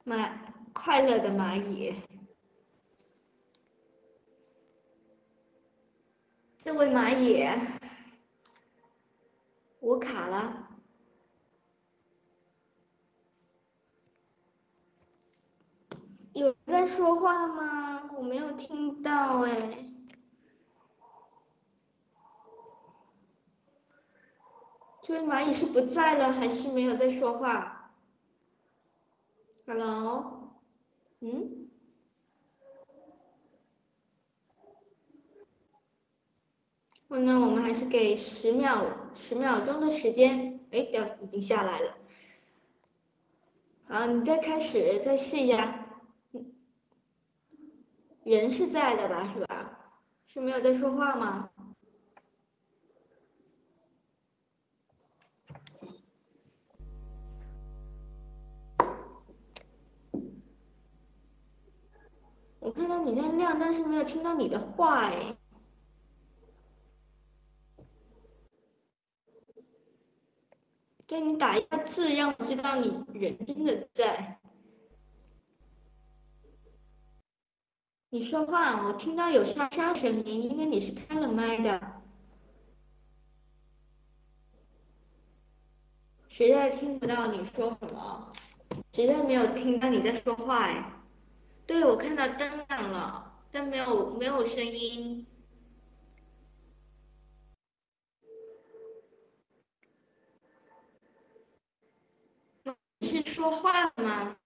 蚂快乐的蚂蚁，这位蚂蚁，我卡了。有人在说话吗？我没有听到哎。这位蚂蚁是不在了，还是没有在说话？Hello，嗯？那我们还是给十秒十秒钟的时间。哎，掉已经下来了。好，你再开始，再试一下。人是在的吧，是吧？是没有在说话吗？我看到你在亮，但是没有听到你的话哎。对你打一下字，让我知道你人真的在。你说话，我听到有沙沙声音，应该你是开了麦的。实在听不到你说什么，实在没有听到你在说话哎。对，我看到灯亮了，但没有没有声音。你是说话吗？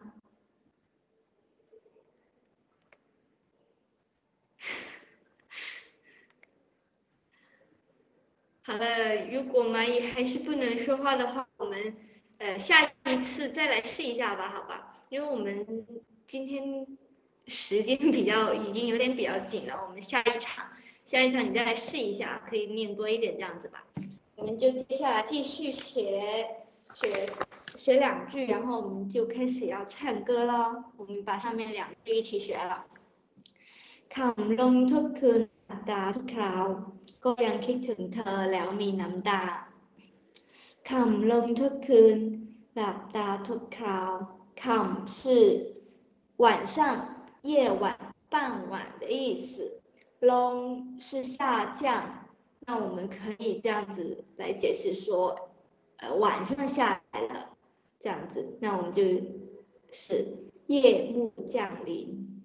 好了，如果蚂蚁还是不能说话的话，我们呃下一次再来试一下吧，好吧？因为我们今天时间比较已经有点比较紧了，我们下一场下一场你再来试一下，可以念多一点这样子吧。我们就接下来继续学学学两句，然后我们就开始要唱歌了。我们把上面两句一起学了。คำลงทุกคืนหลับตาทุกคราว ก็ยังคิดถึงเธอแล้วมีน้ำตาคำลงทุกคืนหลับตาทุกคราวคำ是晚上 夜晚傍晚的意思。Long 是下降那我们可以这样子来解释说呃晚上下来了这样子。那我们就是夜幕降临。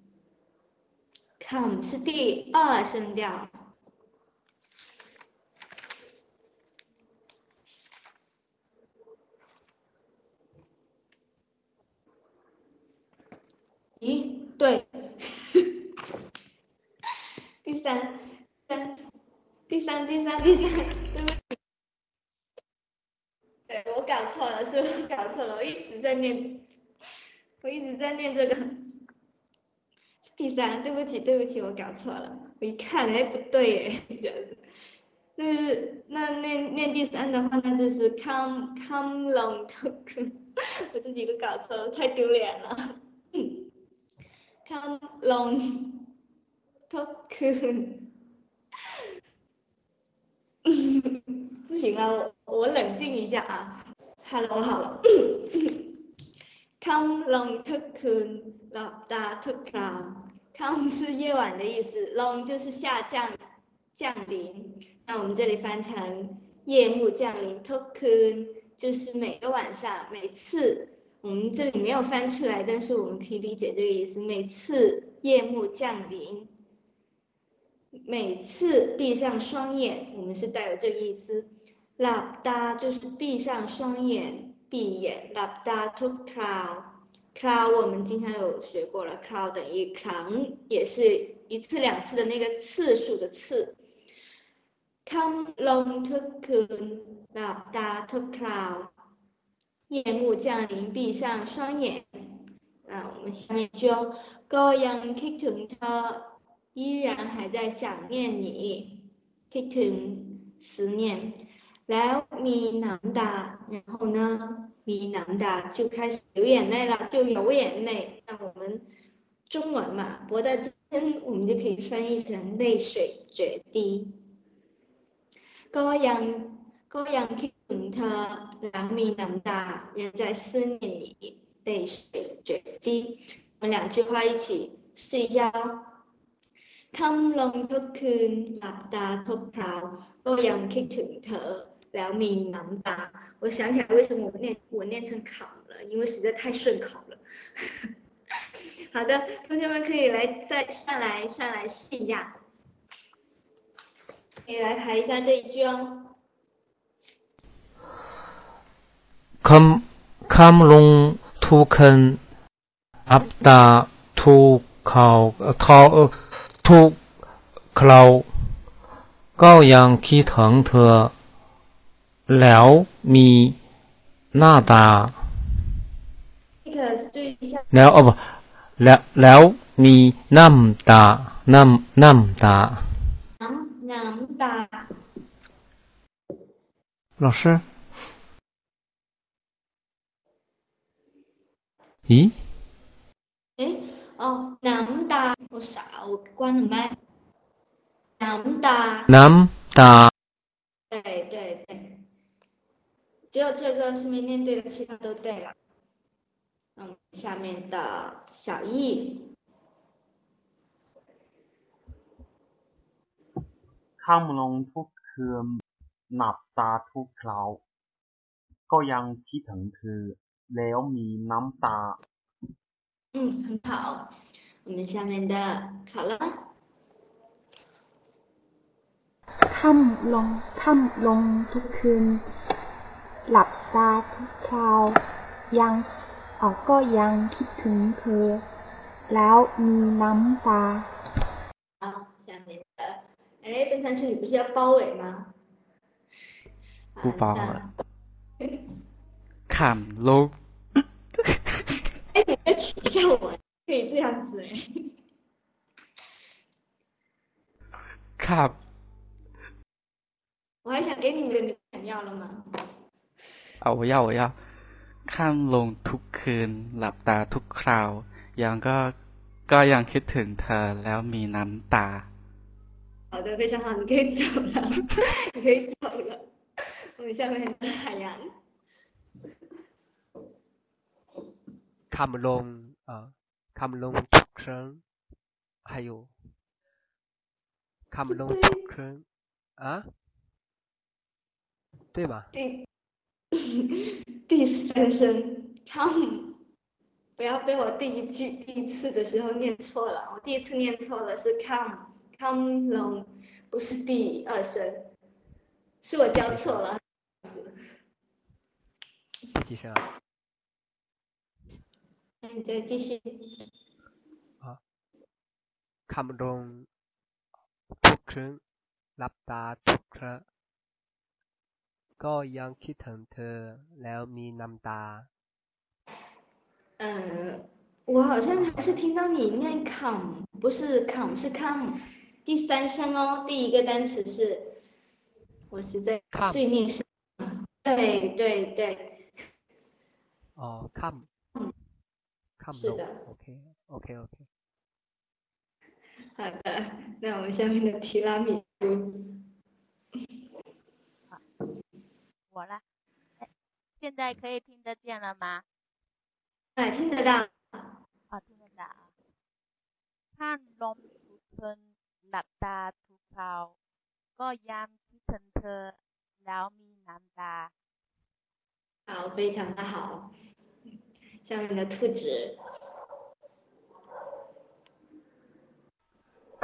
Come 是第二声调。咦？对。第三，三，第三，第三，第三，对不起。对我搞错了，是我搞错了，我一直在念，我一直在念这个。第三，对不起，对不起，我搞错了。我一看，哎，不对，哎，这样子。那是那念念第三的话，那就是 come come long token，我自己都搞错了，太丢脸了。Come long token，不行了，我我冷静一下啊。Hello，好了。come long token，老大 token，come 是夜晚的意思，long 就是下降降临。那我们这里翻成夜幕降临，token 就是每个晚上，每次我们这里没有翻出来但是我们可以理解这个意思每次夜幕降临每次闭上双眼我们是带有这个意思。Lap da 就是闭上双眼闭眼。Lap da took cloud cloud 我们经常有学过了 cloud 等于 cloud 也是一次两次的那个次数的次。Come long took laugh da took cloud 夜幕降临，闭上双眼。那我们下面说，高阳 kitten 他依然还在想念你，kitten 思念。来，米南达，然后呢，米南达就开始流眼泪了，就流眼泪。那我们中文嘛，博大精深，我们就可以翻译成泪水决堤。高阳高阳 kitten。งคิดถึงเธอแล้วมีน้ำตา仍在思念你泪水决堤我们两句话一起试一下哦คำลงทุกคืนหลับตาทุกคราวก็ยังคิดถึงเธอแล้วมีน้ำตา我想起来为什么我念我念成考了因为实在太顺口了好的同学们可以来再上来上来试一下你来排一下这一句哦。 Come, come long to ken. Up da to call, call to claw. Gao yang qi teng te. Liao mi na da. Liao 哦不，Liao Liao mi na da na na da. Na na da。老师。咦？哎，哦，南大，我傻，我关了麦。南大。南大。对对对，只有这个是没念对的，其他都对了。嗯，下面的小易。ค่ำลงทุกคืนหลับตาทุกคราวก็ยังคิดถึงเธอ แล้วมีน้ำตา嗯，很好。我们下面的考了。ค่ำลงค่ำลงทุกคืน หลับตาทุกคราว ยังออกก็ยังคิดถึงเธอ แล้วมีน้ำตา好，下面的。哎，奔三圈，你不是要包尾吗？不包了。 看喽。哎，你在取笑我？可以这样子哎。看。我还想给你个女朋友了吗？啊，我要我要。ข้ามลงทุกคืนหลับตาทุกคราวยังก็ก็ยังคิดถึงเธอแล้วมีน้ำตา好的，非常好，你可以走了，你可以走了。我们下面是海洋。 come long，啊，come long，还有 come long，啊，对吧？第第三声，come，不要被我第一句第一次的时候念错了，我第一次念错了，是 come，come long，不是第二声，是我教错了，第几声啊？那你再继续。啊， คำลงทุกคืนหลับตาทุกครั้งก็ยังคิดถึงเธอแล้วมีน้ำตา呃，我好像还是听到你念 come，不是 come 是 come，第三声哦，第一个单词是，我实在最念是，对对对。哦，come。 是的。OK OK OK。好的，那我们下面的提拉米苏。我了，现在可以听得见了吗？哎，听得到。哦，听得到。看ลมทุกคืนหลับตาทุกคราวก็ยังคิดถึงเธอแล้วมีน้ำตา。好，非常的好。 下面的特质。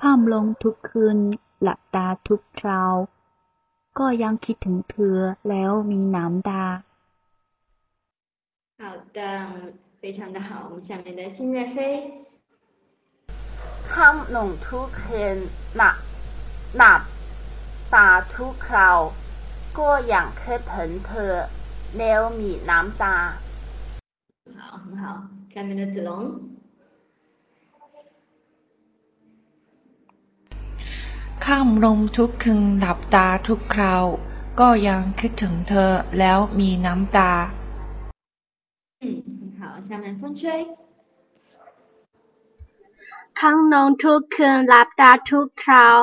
ค่ำลงทุกคืนหลับตาทุกคราวก็ยังคิดถึงเธอแล้วมีน้ำตา好的，非常的好。我们下面的现在飞。ค่ำลงทุกคืนหลับหลับตาทุกคราวก็ยังคิดถึงเธอแล้วมีน้ำตา 好，很好。下面的子龙。ค่ำลมทุกคืนหลับตาทุกคราว ก็ยังคิดถึงเธอแล้วมีน้ำตา嗯，很好。下面风吹。ค่ำลมทุกคืนหลับตาทุกคราว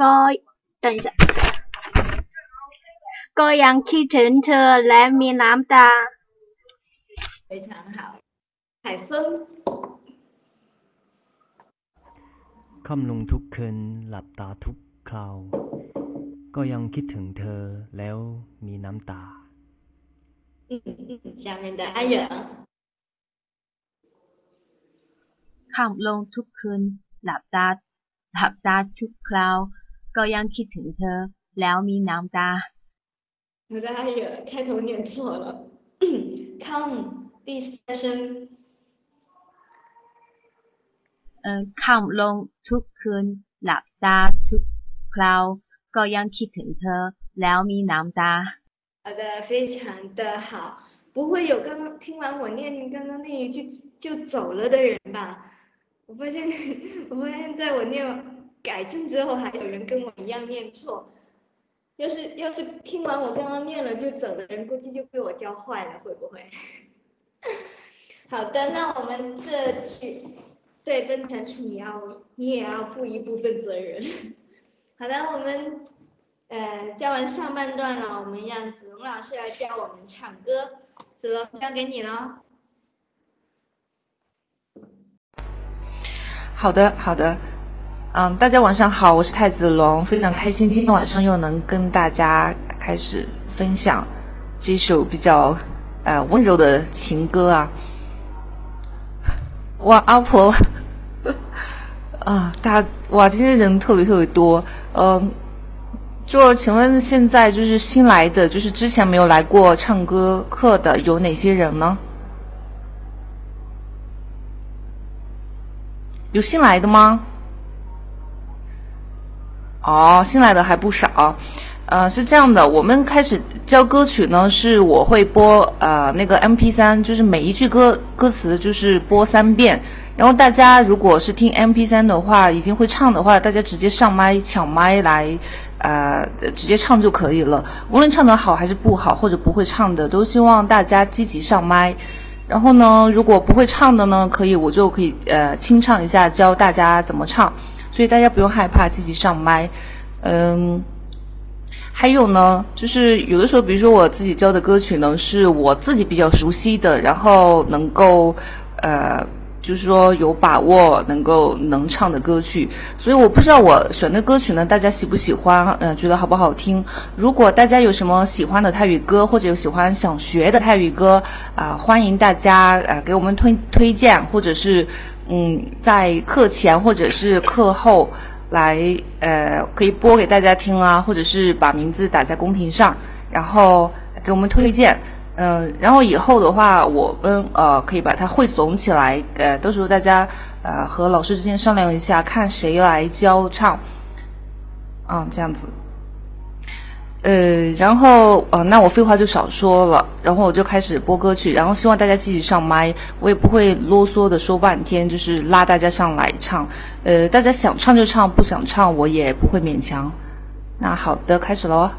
ก็等一下ก็ยังคิดถึงเธอและมีน้ำตา非常好， 海风。ค่ำลงทุกคืนหลับตาทุกคราว ก็ยังคิดถึงเธอแล้วมีน้ำตา嗯嗯，下面的安远。ค่ำลงทุกคืนหลับตาหลับตาทุกคราว ก็ยังคิดถึงเธอแล้วมีน้ำตา我的安远开头念错了，come 第三声。 เอ่อค่ำลงทุกคืนหลับตาทุกคราวก็ยังคิดถึงเธอแล้วมีน้ำตา好的，非常的好。不会有刚刚听完我念刚刚那一句就走了的人吧？我发现，我发现在我念改正之后，还有人跟我一样念错。要是要是听完我刚刚念了就走的人，估计就被我教坏了，会不会？好的，那我们这句 对奔腾处你要你也要负一部分责任。好的，我们呃教完上半段了，我们让子龙老师来教我们唱歌。子龙交给你了。好的，好的。嗯，大家晚上好，我是太子龙，非常开心今天晚上又能跟大家开始分享这首比较呃温柔的情歌啊。哇，阿婆，啊，大哇，今天人特别特别多，嗯，就请问现在就是新来的，就是之前没有来过唱歌课的有哪些人呢？有新来的吗？哦，新来的还不少。呃，是这样的，我们开始教歌曲呢，是我会播呃那个 M P 三，就是每一句歌歌词就是播三遍。然后大家如果是听 M P 三的话，已经会唱的话，大家直接上麦抢麦来，呃，直接唱就可以了。无论唱得好还是不好，或者不会唱的，都希望大家积极上麦。然后呢，如果不会唱的呢，可以我就可以呃清唱一下，教大家怎么唱。所以大家不用害怕，积极上麦。嗯。还有呢，就是有的时候，比如说我自己教的歌曲呢，是我自己比较熟悉的，然后能够，呃，就是说有把握能够能唱的歌曲。所以我不知道我选的歌曲呢，大家喜不喜欢？嗯，觉得好不好听？如果大家有什么喜欢的泰语歌，或者有喜欢想学的泰语歌，啊，欢迎大家呃给我们推推荐，或者是嗯在课前或者是课后。来，呃，可以播给大家听啊，或者是把名字打在公屏上，然后给我们推荐。嗯，然后以后的话，我们呃可以把它汇总起来，呃，到时候大家呃和老师之间商量一下，看谁来教唱，嗯，这样子。呃，然后呃，那我废话就少说了，然后我就开始播歌曲，然后希望大家继续上麦，我也不会啰嗦的说半天，就是拉大家上来唱，呃，大家想唱就唱，不想唱我也不会勉强。那好的，开始喽。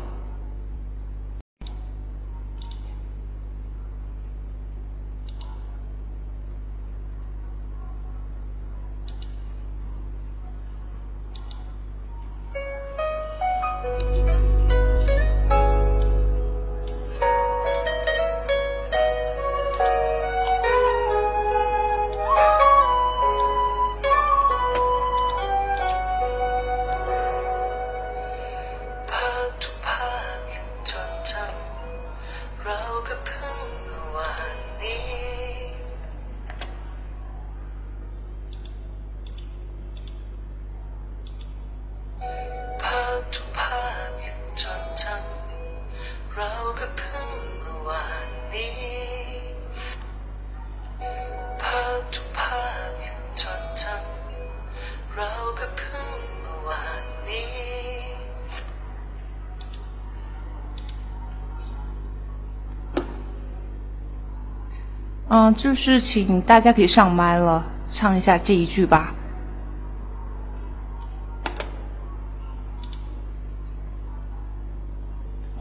就是请大家可以上麦了，唱一下这一句吧。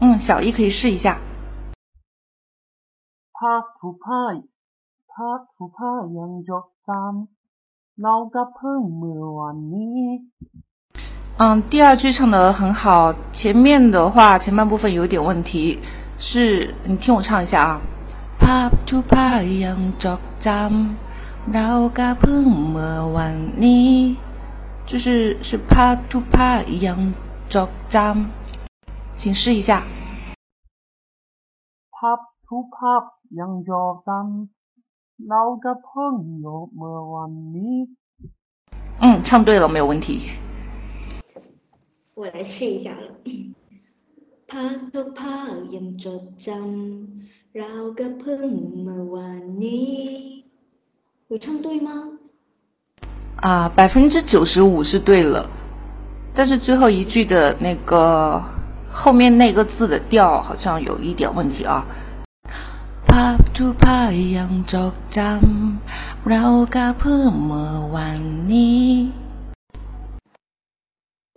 嗯，小一可以试一下。怕不怕？怕不怕？玩。嗯，第二句唱的很好，前面的话前半部分有点问题，是你听我唱一下啊。ภาพทุกภาพยังจดจำเราก็เพิ่งเมื่อวันนี้就是是ภาพทุกภาพยังจดจำ请试一下ภาพทุกภาพยังจดจำเราก็เพิ่งเมื่อวันนี้嗯唱对了没有问题我来试一下了ภาพทุกภาพยังจดจำ เราก็เพิ่งเมื่อวานนี้我唱对吗？啊，百分之九十五是对了，但是最后一句的那个后面那个字的调好像有一点问题啊。ภาพทุกภาพยังจดจำเราก็เพิ่งเมื่อวันนี้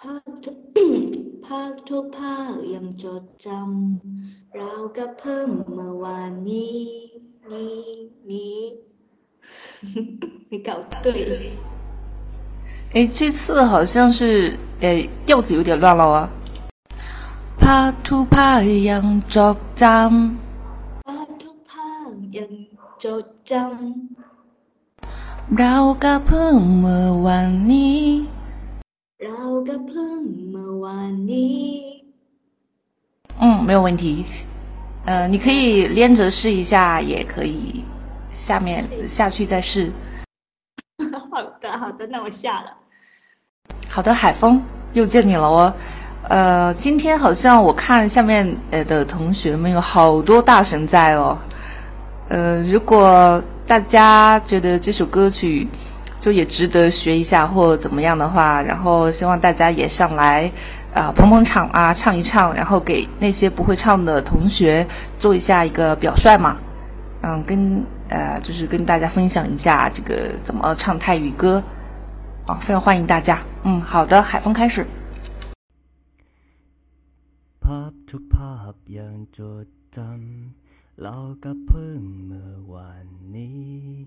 ภาพทุกภาพทุกภาพยังจดจำ เราก็เพิ่งเมื่อวานนี้นี้นี้没搞对。哎，这次好像是哎调子有点乱了啊。ภาพทุกภาพยังจดจำภาพทุกภาพยังจดจำเราก็เพิ่งเมื่อวันนี้เราก็เพิ่งเมื่อวานนี้ 嗯，没有问题。呃，你可以连着试一下，也可以下面下去再试。好的，好的，那我下了。好的，海峰又见你了哦。呃，今天好像我看下面呃的同学们有好多大神在哦。呃，如果大家觉得这首歌曲就也值得学一下或怎么样的话，然后希望大家也上来啊捧捧场啊，唱一唱，然后给那些不会唱的同学做一下一个表率嘛。嗯，跟呃就是跟大家分享一下这个怎么唱泰语歌。啊，非常欢迎大家。嗯，好的，海峰开始。ภาพทุกภาพยังจดจำเราก็เพิ่งเมื่อวันนี้。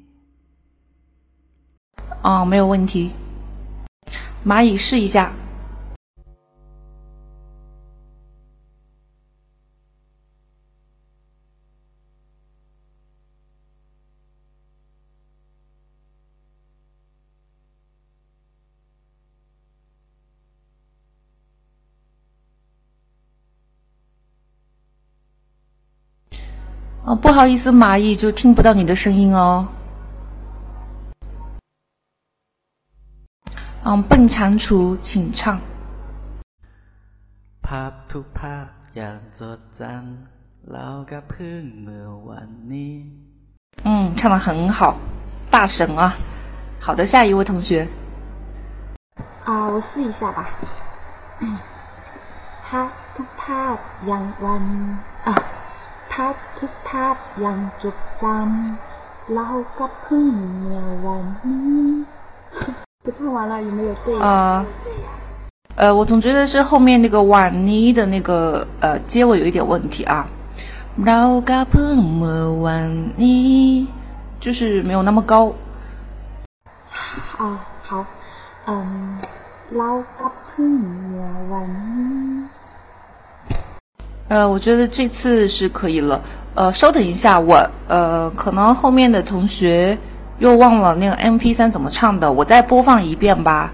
哦，没有问题。蚂蚁试一下。 哦，不好意思，蚂蚁就听不到你的声音哦。嗯，笨蟾蜍，请唱。ภาพทุกภาพยังจดจำ เราก็เพิ่งเมื่อวันนี้。嗯，唱的很好，大神啊！好的，下一位同学。啊，我试一下吧。ภาพทุกภาพยังวันอ่ ะภาพทุกภาพยังจดจำเราก็เพิ่งเมื่อวันนี้不唱完了有没有对啊？呃，我总觉得是后面那个晚妮的那个呃结尾有一点问题啊。เราก็เพิ่งเมื่อวันนี้就是没有那么高。啊，好，嗯，เราก็เพิ่งเมื่อวันนี้。 呃，我觉得这次是可以了。呃，稍等一下，我呃，可能后面的同学又忘了那个 M P 三怎么唱的，我再播放一遍吧。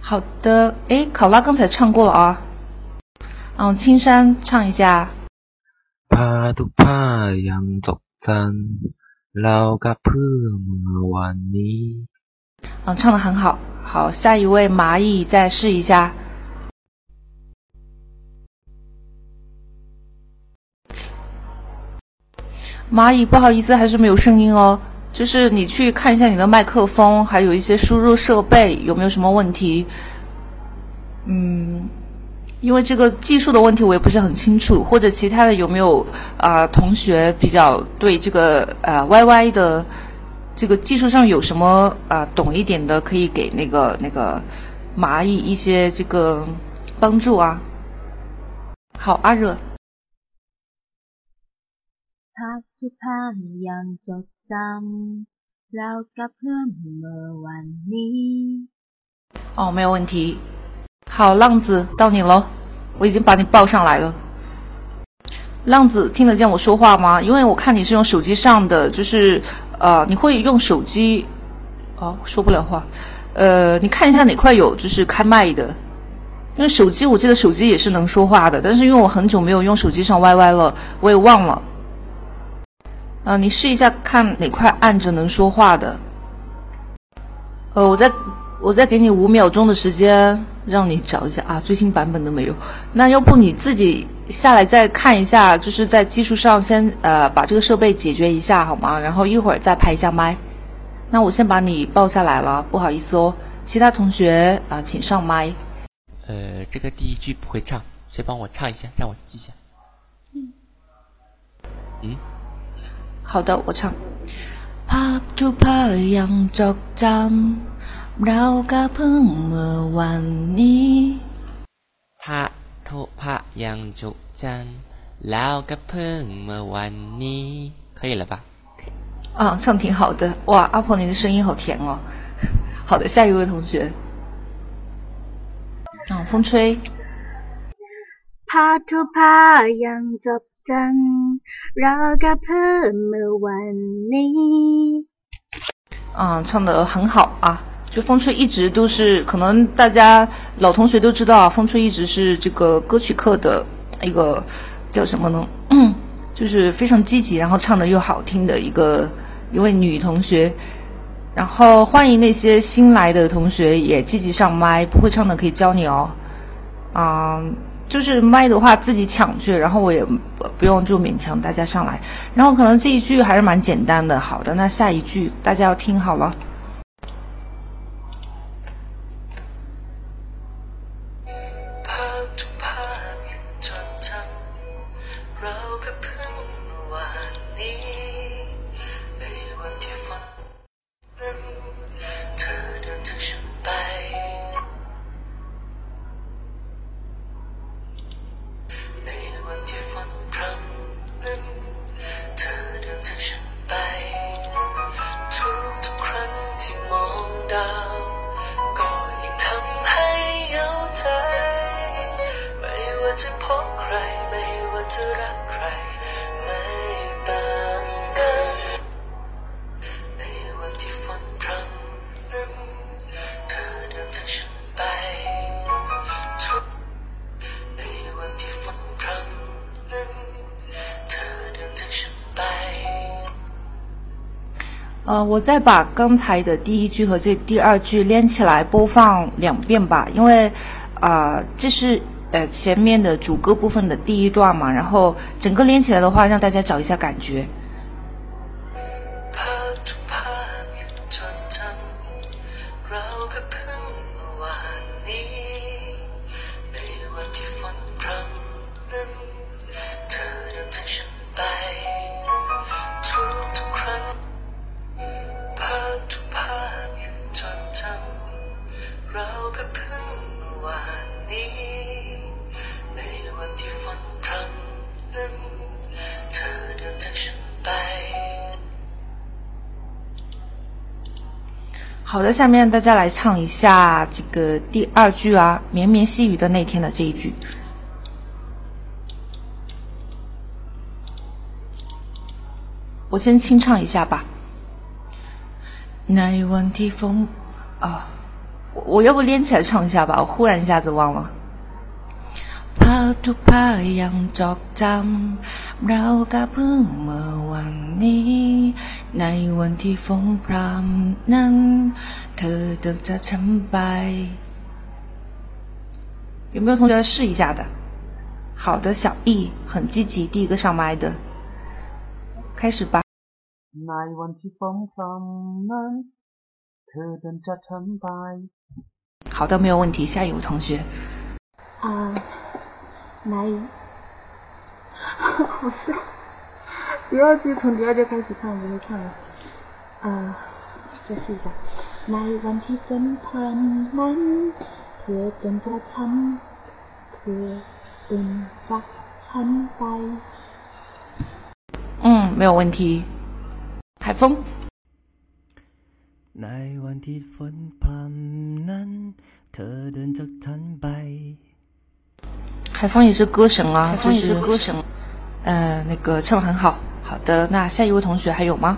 好的，诶，考拉刚才唱过了啊。嗯，青山唱一下。ผ้าทุกผ้ายังจดจำเราก็เพิ่งเมื่อวันนี้。嗯，唱的很好。好，下一位蚂蚁再试一下。蚂蚁，不好意思，还是没有声音哦。就是你去看一下你的麦克风，还有一些输入设备有没有什么问题？嗯， 因为这个技术的问题我也不是很清楚，或者其他的有没有啊同学比较对这个呃 YY 的这个技术上有什么啊懂一点的，可以给那个那个蚂蚁一些这个帮助啊。好，阿热。จำเรากับเพื่อนเมื่อวันนี้哦，没有问题。 好，浪子到你喽，我已经把你报上来了。浪子听得见我说话吗？因为我看你是用手机上的，就是呃，你会用手机哦，说不了话。呃，你看一下哪块有就是开麦的，因为手机我记得手机也是能说话的，但是因为我很久没有用手机上 YY 了，我也忘了。啊，你试一下看哪块按着能说话的。呃，我在我再给你五秒钟的时间，让你找一下啊，最新版本都没有。那要不你自己下来再看一下，就是在技术上先呃把这个设备解决一下好吗？然后一会儿再拍一下麦。那我先把你抱下来了，不好意思哦。其他同学啊，请上麦。呃，这个第一句不会唱，谁帮我唱一下，让我记一下。嗯。嗯。好的，我唱。拍拖拍人作帐。 เราก็เพิ่งเมื่อวันนี้ภาพทุกภาพยังจดจำเราก็เพิ่งเมื่อวันนี้可以了吧？啊，唱挺好的，哇，阿婆你的声音好甜哦。好的，下一位同学。嗯，风吹。ภาพทุกภาพยังจด咱绕个坡没完呢。嗯，唱的很好啊！ 就风吹一直都是，可能大家老同学都知道，风吹一直是这个歌曲课的一个叫什么呢？嗯，就是非常积极，然后唱的又好听的一个一位女同学。然后欢迎那些新来的同学也积极上麦，不会唱的可以教你哦。嗯。就是麦的话自己抢去，然后我也不用就勉强大家上来，然后可能这一句还是蛮简单的。好的，那下一句大家要听好了。我再把刚才的第一句和这第二句连起来播放两遍吧，因为啊、这是呃前面的主歌部分的第一段嘛，然后整个连起来的话，让大家找一下感觉。下面大家来唱一下这个第二句啊，绵绵细雨的那天的这一句。我先清唱一下吧。那晚的风啊，我我要不连起来唱一下吧？我忽然一下子忘了。ภาพทุกภาพยังจดจำเราก็เพิ่งเมื่อวันนี้ ในวันที่ฝนพรำนั้น เธอเดินจากฉันไป有没有同学试一下的？好的，小易很积极，第一个上麦的，开始吧。 ในวันที่ฝนพรำนั้น เธอเดินจากฉันไป 好的，没有问题。下一位同学，啊， 来，我是第二句从第二句开始唱，不会唱了。啊，再试一下。ในวันที่ฝนพรำนั้น เธอเดินจากฉัน เธอเดินจากฉันไป 嗯，没有问题。海峰， ในวันที่ฝนพรำนั้น เธอเดินจากฉันไป 海峰也是歌神啊，海峰也就是是歌神。呃，那个唱的很好。好的，那下一位同学还有吗？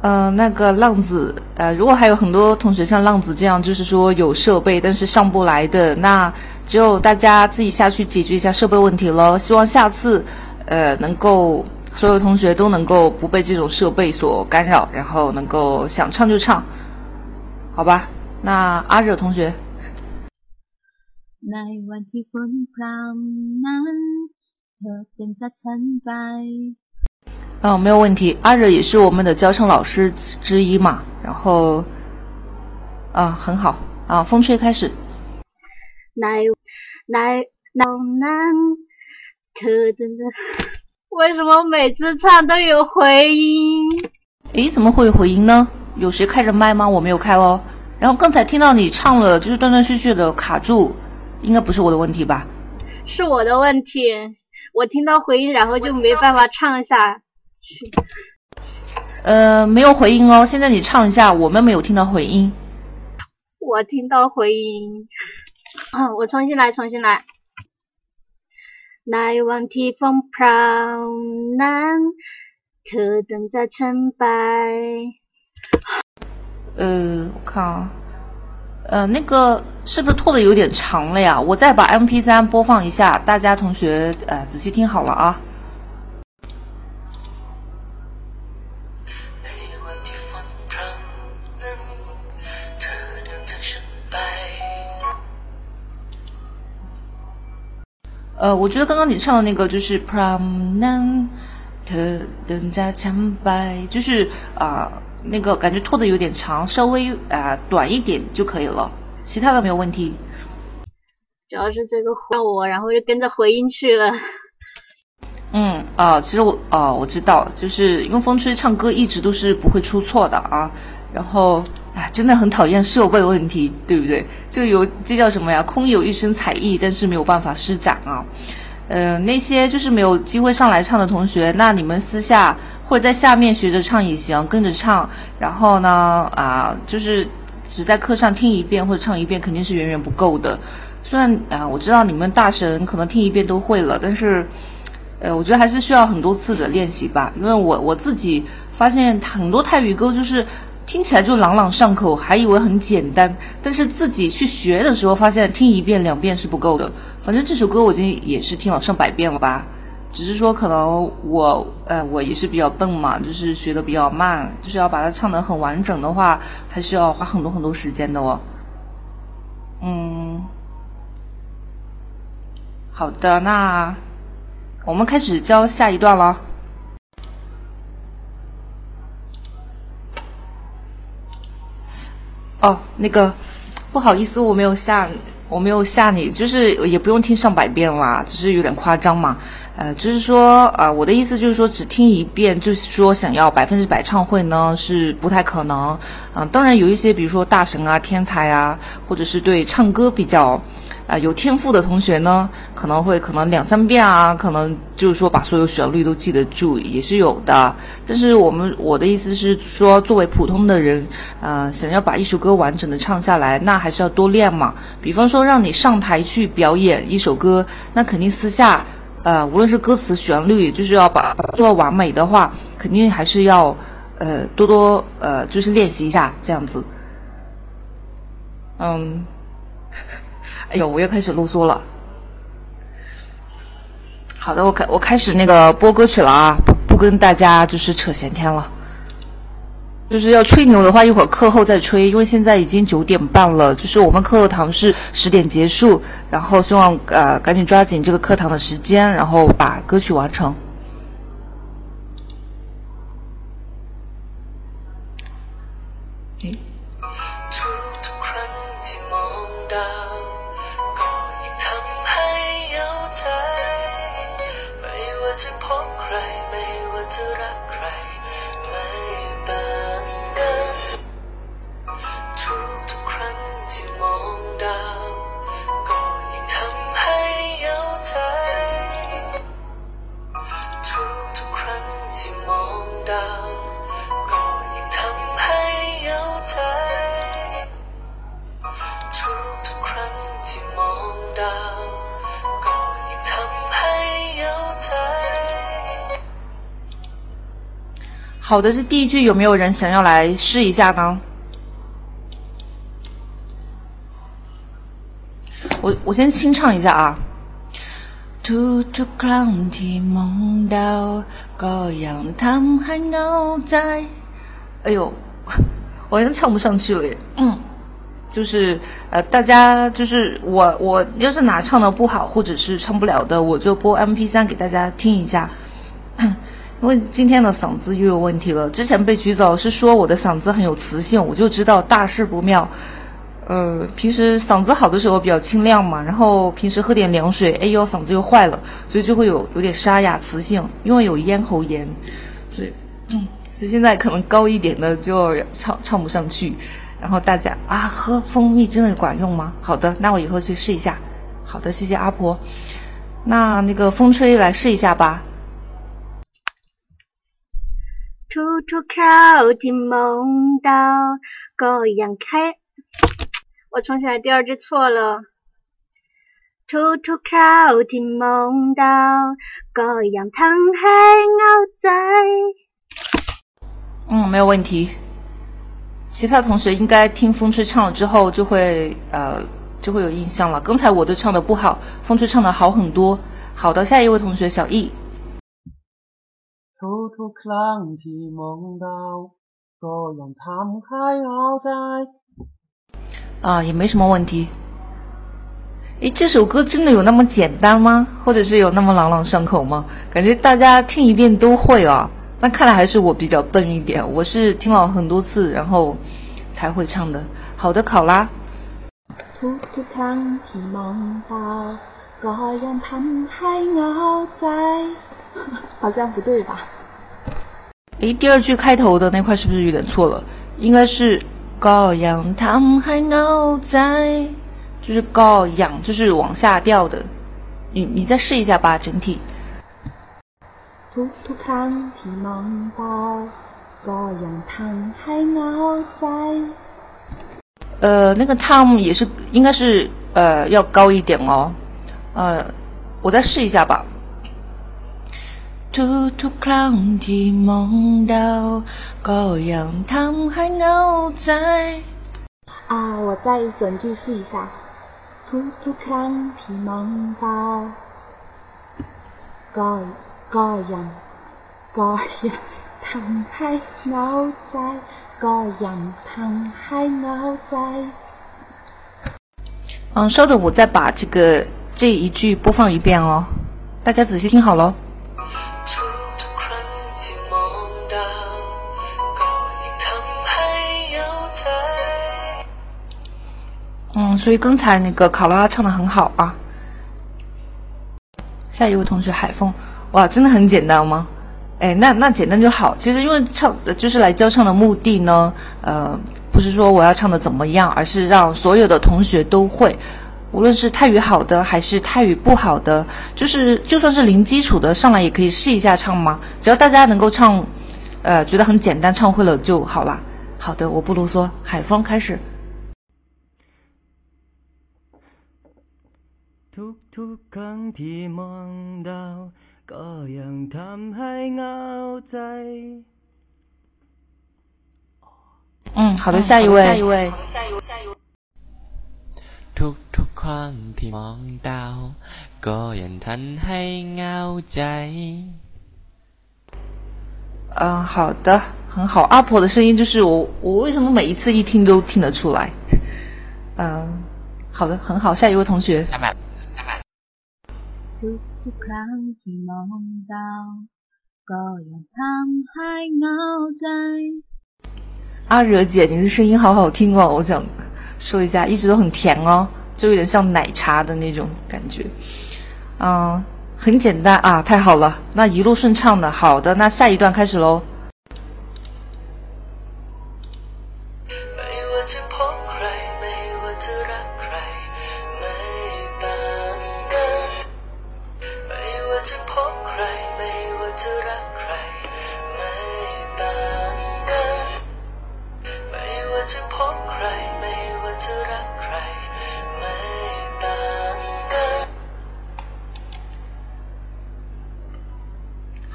呃，那个浪子，呃，如果还有很多同学像浪子这样，就是说有设备但是上不来的，那只有大家自己下去解决一下设备问题喽。希望下次，呃，能够所有同学都能够不被这种设备所干扰，然后能够想唱就唱，好吧？那阿惹同学，ในวันที่ฝนพรำนั้น เธอเป็นจากฉันไป 嗯，没有问题。阿惹也是我们的教唱老师之一嘛，然后，啊，很好啊。风吹开始， ในในในนั้นเธอ真的，为什么每次唱都有回音？诶，怎么会有回音呢？有谁开着麦吗？我没有开哦。然后刚才听到你唱了，就是断断续续的卡住， 应该不是我的问题吧？是我的问题，我听到回音，然后就没办法唱一下。呃，没有回音哦。现在你唱一下，我们没有听到回音。我听到回音。啊，我重新来，重新来。来往提风飘难，特等在成败。呃，我看啊。呃，那个是不是拖的有点长了呀？我再把 M P 三播放一下，大家同学呃仔细听好了啊。呃，我觉得刚刚你唱的那个就是 prom nan，特等加强白，就是啊、呃那个感觉拖的有点长，稍微啊、呃短一点就可以了，其他的没有问题。主要是这个让我，然后就跟着回音去了。嗯啊、其实我哦、我知道，就是因为风吹唱歌一直都是不会出错的啊。然后啊，真的很讨厌设备问题，对不对？就有这叫什么呀？空有一身才艺，但是没有办法施展啊。呃，那些就是没有机会上来唱的同学，那你们私下或者在下面学着唱也行，跟着唱。然后呢，啊，就是只在课上听一遍或者唱一遍，肯定是远远不够的。虽然啊，我知道你们大神可能听一遍都会了，但是。呃，我觉得还是需要很多次的练习吧，因为我我自己发现很多泰语歌就是听起来就朗朗上口，还以为很简单，但是自己去学的时候发现听一遍两遍是不够的。反正这首歌我已经也是听了上百遍了吧，只是说可能我呃我也是比较笨嘛，就是学的比较慢，就是要把它唱得很完整的话，还是要花很多很多时间的哦。嗯，好的，那我们开始教下一段了。哦，那个不好意思，我没有下，我没有吓你，就是也不用听上百遍啦，只是有点夸张嘛。呃，就是说，呃，我的意思就是说，只听一遍，就是说想要百分之百唱会呢，是不太可能。嗯，当然有一些，比如说大神啊、天才啊，或者是对唱歌比较啊有天赋的同学呢，可能会可能两三遍啊，可能就是说把所有旋律都记得住，也是有的。但是我们我的意思是说，作为普通的人，呃，想要把一首歌完整的唱下来，那还是要多练嘛。比方说，让你上台去表演一首歌，那肯定私下。呃，无论是歌词、旋律，就是要把做到完美的话，肯定还是要呃多多呃就是练习一下这样子。嗯，有，我又开始啰嗦了。好的，我开我开始那个播歌曲了啊，不不跟大家就是扯闲天了。就是要吹牛的话，一会儿课后再吹，因为现在已经九点半了。就是我们课堂是十点结束，然后希望呃赶紧抓紧这个课堂的时间，然后把歌曲完成。好的，这第一句有没有人想要来试一下呢？我我先清唱一下啊。兔兔康提梦到高阳汤在，哎呦，我好像唱不上去了耶。嗯，就是呃，大家就是我我要是哪唱的不好或者是唱不了的，我就播 M P 三给大家听一下。因为今天的嗓子又有问题了。之前被举走是说我的嗓子很有磁性，我就知道大事不妙。呃，平时嗓子好的时候比较清亮嘛，然后平时喝点凉水，哎呦，嗓子又坏了，所以就会有有点沙哑磁性，因为有咽喉炎，所以，所以现在可能高一点的就唱唱不上去。然后大家啊，喝蜂蜜真的管用吗？好的，那我以后去试一下。好的，谢谢阿婆。那那个风吹来试一下吧。处处靠近梦到高阳开。我重来第二句错了。处处靠近梦到高阳堂海在。嗯，没有问题。其他同学应该听风吹唱了之后就会呃就会有印象了。刚才我都唱的不好，风吹唱的好很多。好的，下一位同学小易。ทุกๆครั้งที่มองดาวก็ยังทำให้เอาใจ啊，也没什么问题。诶，这首歌真的有那么简单吗？或者是有那么朗朗上口吗？感觉大家听一遍都会啊。那看来还是我比较笨一点，我是听了很多次，然后才会唱的。好的，考啦。ทุกๆครั้งที่มองดาวก็ยังทำให้เหงาใจ好像不对吧？ 诶，第二句开头的那块是不是有点错了？应该是高扬汤还闹在，就是高扬，就是往下掉的。你你再试一下吧，整体。偷偷看提芒包，高扬汤还闹在。呃，那个汤也是，应该是呃要高一点哦。呃，我再试一下吧。 ทุกๆครั้งที่มองดาวก็ยังทำให้เหงาใจ啊，我再整句试一下。ทุกๆครั้งที่มองดาว ก็ก็ยังก็ยังทำให้เหงาใจ ก็ยังทำให้เหงาใจ。嗯，稍等，我再把这个这一句播放一遍哦，大家仔细听好喽。 嗯，所以刚才那个考拉唱的很好啊。下一位同学海峰，哇，真的很简单吗？哎，那那简单就好。其实因为唱就是来教唱的目的呢，呃，不是说我要唱的怎么样，而是让所有的同学都会，无论是泰语好的还是泰语不好的，就是就算是零基础的上来也可以试一下唱嘛。只要大家能够唱，呃，觉得很简单，唱会了就好啦。好的，我不啰嗦，海峰开始。ทุกๆครั้งที่มองดาว ก็ยังทำให้เหงาใจ 嗯，好的，下一位。下一位。ทุกทุกๆครั้งที่มองดาว ก็ยังทันให้เหงาใจ。嗯，好的，很好。阿婆的声音就是我，我为什么每一次一听都听得出来？嗯，好的，很好。下一位同学。 ทุกๆครั้งที่มองดาว ก็ยังทำให้เหงาใจ 阿惹姐，你的声音好好听哦！我想说一下，一直都很甜哦，就有点像奶茶的那种感觉。嗯，很简单啊，太好了，那一路顺畅的。好的，那下一段开始喽。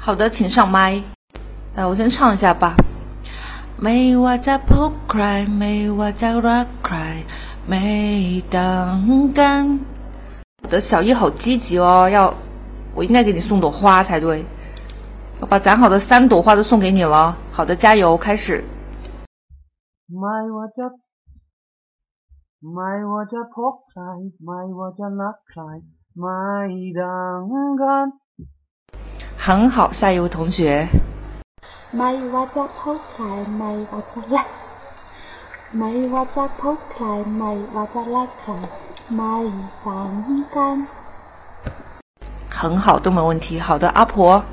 好的，请上麦。来，我先唱一下吧。没我在不 cry，没我在 rock cry，没当干。我的小易好积极哦，要我应该给你送朵花才对。我把攒好的三朵花都送给你了。好的，加油，开始。没我在，没我在 pop cry，没我在 rock cry，没当干。My 很好，下一位同学。 ไม่ว่าจะพบใครไม่ว่าจะรักไม่ว่าจะพบใครไม่ว่าจะรักใครไม่ต่างกัน 很好，都没问题。好的，阿婆。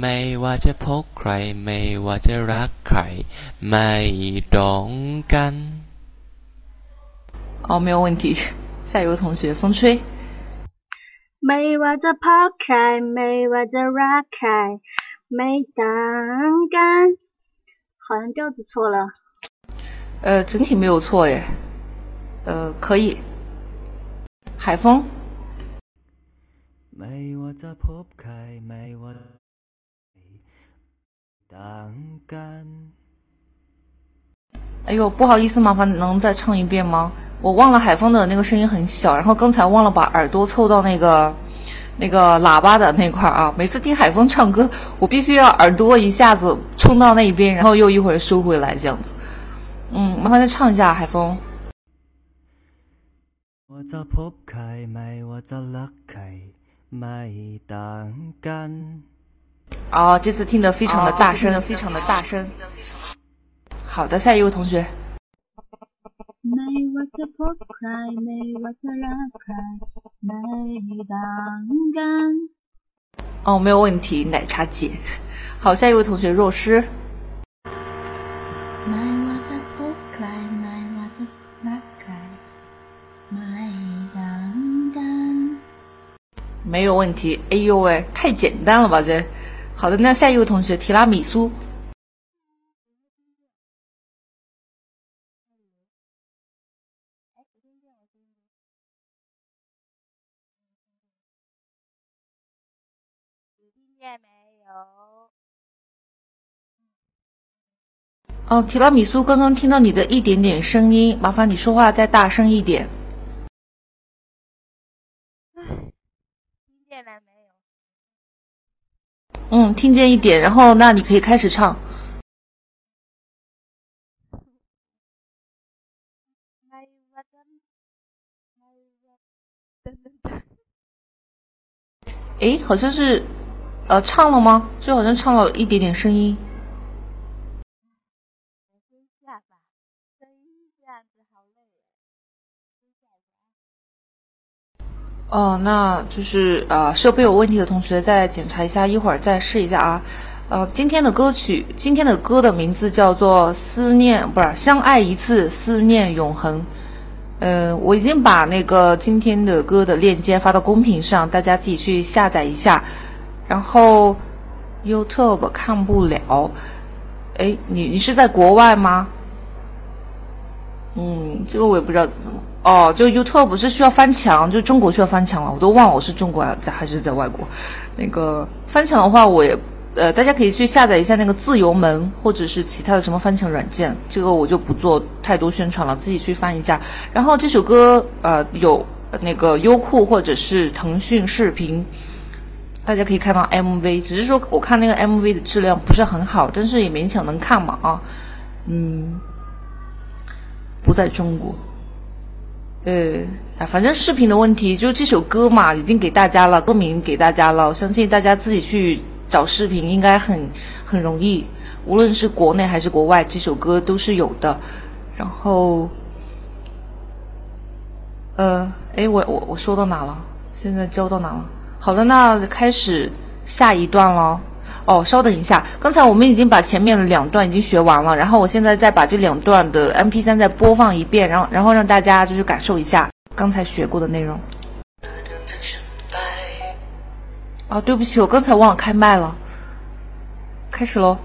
ไม่ว่าจะพบใคร ไม่ว่าจะรักใคร ไม่ตรงกัน 哦，没有问题。下一位同学，风吹。 没袜在抛开，没袜子拉开，没胆敢。好像调子错了。呃，整体没有错耶。呃，可以。海风。没袜子抛开，哎呦，不好意思，麻烦能再唱一遍吗？我忘了海风的那个声音很小，然后刚才忘了把耳朵凑到那个那个喇叭的那块儿啊。每次听海风唱歌，我必须要耳朵一下子冲到那边，然后又一会儿收回来这样子。嗯，麻烦再唱一下海风。 ว่าจะพบใครไม่ว่าจะรักใคร ไม่ต่างกัน 哦，这次听得非常的大声，非常的大声。 好的，下一位同学。哦，没有问题，奶茶姐。好，下一位同学，若诗。没有问题，哎呦喂，太简单了吧这。好的，那下一位同学，提拉米苏。哦，提拉米苏，刚刚听到你的一点点声音，麻烦你说话再大声一点。听见见了没有？嗯，听见一点，然后那你可以开始唱。哎，好像是，呃，唱了吗？就好像唱了一点点声音。哦，那就是呃设备有问题的同学再检查一下，一会儿再试一下啊。呃，今天的歌曲，今天的歌的名字叫做《思念》，不是《相爱一次，思念永恒》。呃，我已经把那个今天的歌的链接发到公屏上，大家自己去下载一下。然后 YouTube 看不了，哎，你你是在国外吗？嗯，这个我也不知道怎么。哦，就 YouTube 不是需要翻墙，就中国需要翻墙了，我都忘了我是中国在还是在外国。那个翻墙的话，我也呃，大家可以去下载一下那个自由门，或者是其他的什么翻墙软件，这个我就不做太多宣传了，自己去翻一下。然后这首歌呃有那个优酷或者是腾讯视频，大家可以看到 MV，只是说我看那个 MV 的质量不是很好，但是也勉强能看嘛啊，嗯，不在中国。呃，反正视频的问题，就这首歌嘛，已经给大家了，歌名给大家了，我相信大家自己去找视频应该很很容易，无论是国内还是国外，这首歌都是有的。然后，呃，哎，我我我说到哪了？现在教到哪了？好的，那开始下一段了。哦，稍等一下，刚才我们已经把前面的两段已经学完了，然后我现在再把这两段的 M P 三再播放一遍，然后然后让大家就是感受一下刚才学过的内容。啊，对不起，我刚才忘了开麦了，开始喽。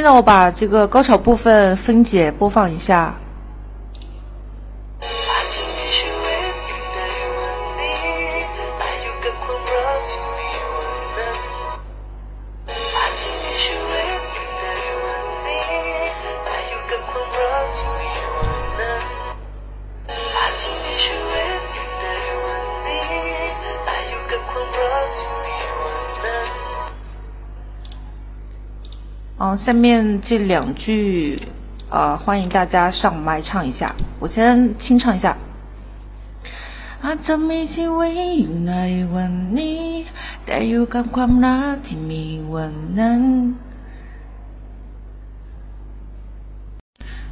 现在我把这个高潮部分分解播放一下。下面这两句，呃，欢迎大家上麦唱一下。我先清唱一下。อาจจะมีชีวิตอยู่ในวันนี้แต่อยู่กับความรักที่มีวันนั้น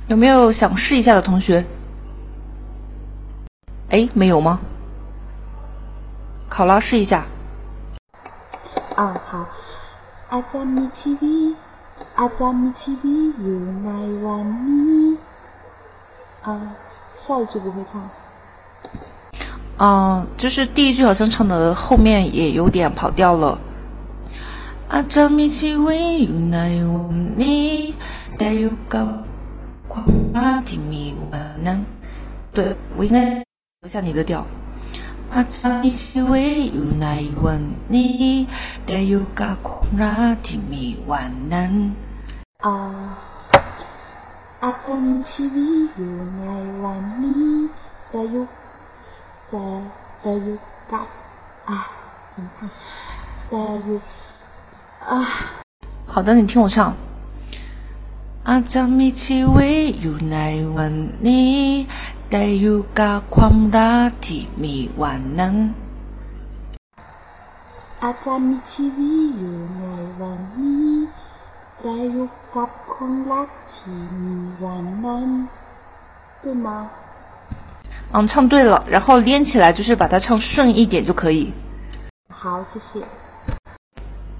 有没有想试一下的同学？哎，没有吗？考拉试一下。啊，好。อาจจะมีชีวิต อาจารย์มีชีวิตอยู่ในวันนี้啊，下一句不会唱。嗯，就是第一句好像唱的后面也有点跑调了。อาจารย์มีชีวิตอยู่ในวันนี้แต่อยู่กับความรักที่มีวันนั้น对，我应该留下你的调。อาจารย์มีชีวิตอยู่ในวันนี้แ 啊， อาจจะมีชีวิตอยู่ในวันนี้แต่อยู่แต่แต่อยู่กับ啊怎么唱แต่อยู่啊好的，你听我唱。อาจจะมีชีวิตอยู่ในวันนี้แต่อยู่กับความรักที่มีวันนั้น อาจจะมีชีวิตอยู่ในวันนี้ แต่อยู่กับคนรักที่มีวันนั้น对吗？嗯，唱对了，然后连起来就是把它唱顺一点就可以。好，谢谢。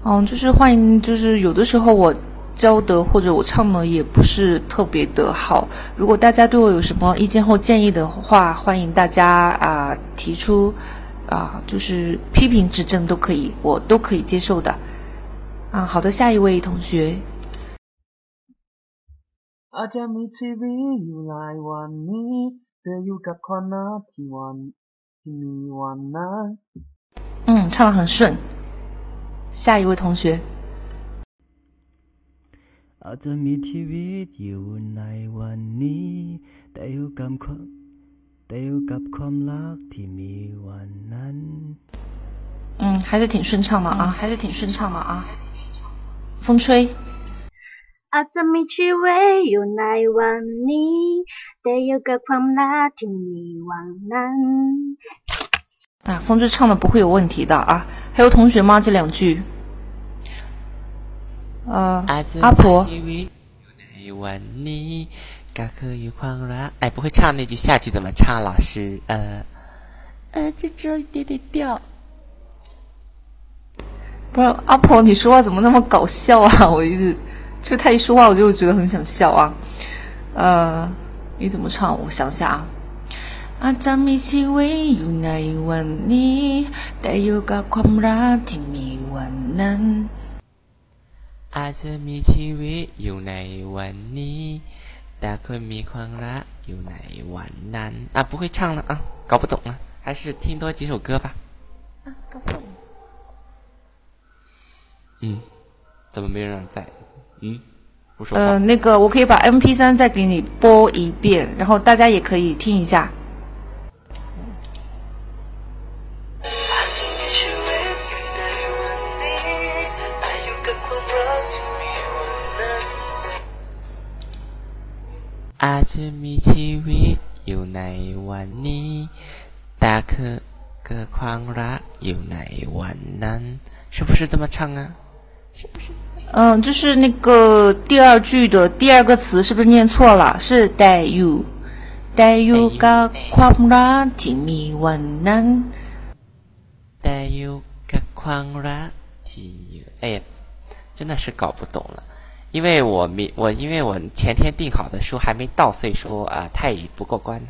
嗯，就是欢迎，就是有的时候我教的或者我唱的也不是特别的好，如果大家对我有什么意见或建议的话，欢迎大家啊、提出啊、就是批评指正都可以，我都可以接受的。 啊，好的，下一位同学， อาจจะมีชีวิตอยู่หลายวันนี้แต่อยู่กับความรักที่วันที่มีวันนั้น 嗯，唱的很顺。下一位同学， อาจจะมีชีวิตอยู่ในวันนี้ แต่อยู่กับความแต่อยู่กับความรักที่มีวันนั้น 嗯，还是挺顺畅的啊，还是挺顺畅的啊。 风吹， อาจจะมีชีวิตอยู่ในวันนี้แต่อยู่กับความรักที่มีวันนั้น 啊，风吹唱的不会有问题的啊。还有同学吗？这两句，呃， อาจจะ 阿婆 มีชีวิตอยู่ในวันนี้ก็คือ有ความรัก哎，不会唱那句，下句怎么唱？老师，呃，呃，这只有一点点调。 不是阿婆，你说话怎么那么搞笑啊？我一直就他一说话，我就觉得很想笑啊。呃，你怎么唱？我想想啊。อาจจะมีชีวิตอยู่ในวันนี้แต่อยู่กับความรักที่มีวันนั้น อาจจะมีชีวิตอยู่ในวันนี้ แต่คนมีความรักอยู่ในวันนั้น啊，不会唱了啊，搞不懂了，还是听多几首歌吧。搞不懂。 嗯，怎么没人在？嗯，不说话。呃，那个我可以把 M P 三再给你播一遍，然后大家也可以听一下。อาจจะมีชีวิตอยู่ในวันนี้แต่อยู่กับความรักที่มีวันนั้น อาจจะมีชีวิตอยู่ในวันนี้ แต่คือเกิดความรักอยู่ในวันนั้น 是不是这么唱啊？ 嗯，就是那个第二句的第二个词是不是念错了？是แต่อยู่แต่อยู่กับความรักที่มีวันนั้น。 แต่อยู่กับความรักที่有哎呀，真的是搞不懂了，因为我没我因为我前天订好的书还没到，所以说啊、泰语不过关。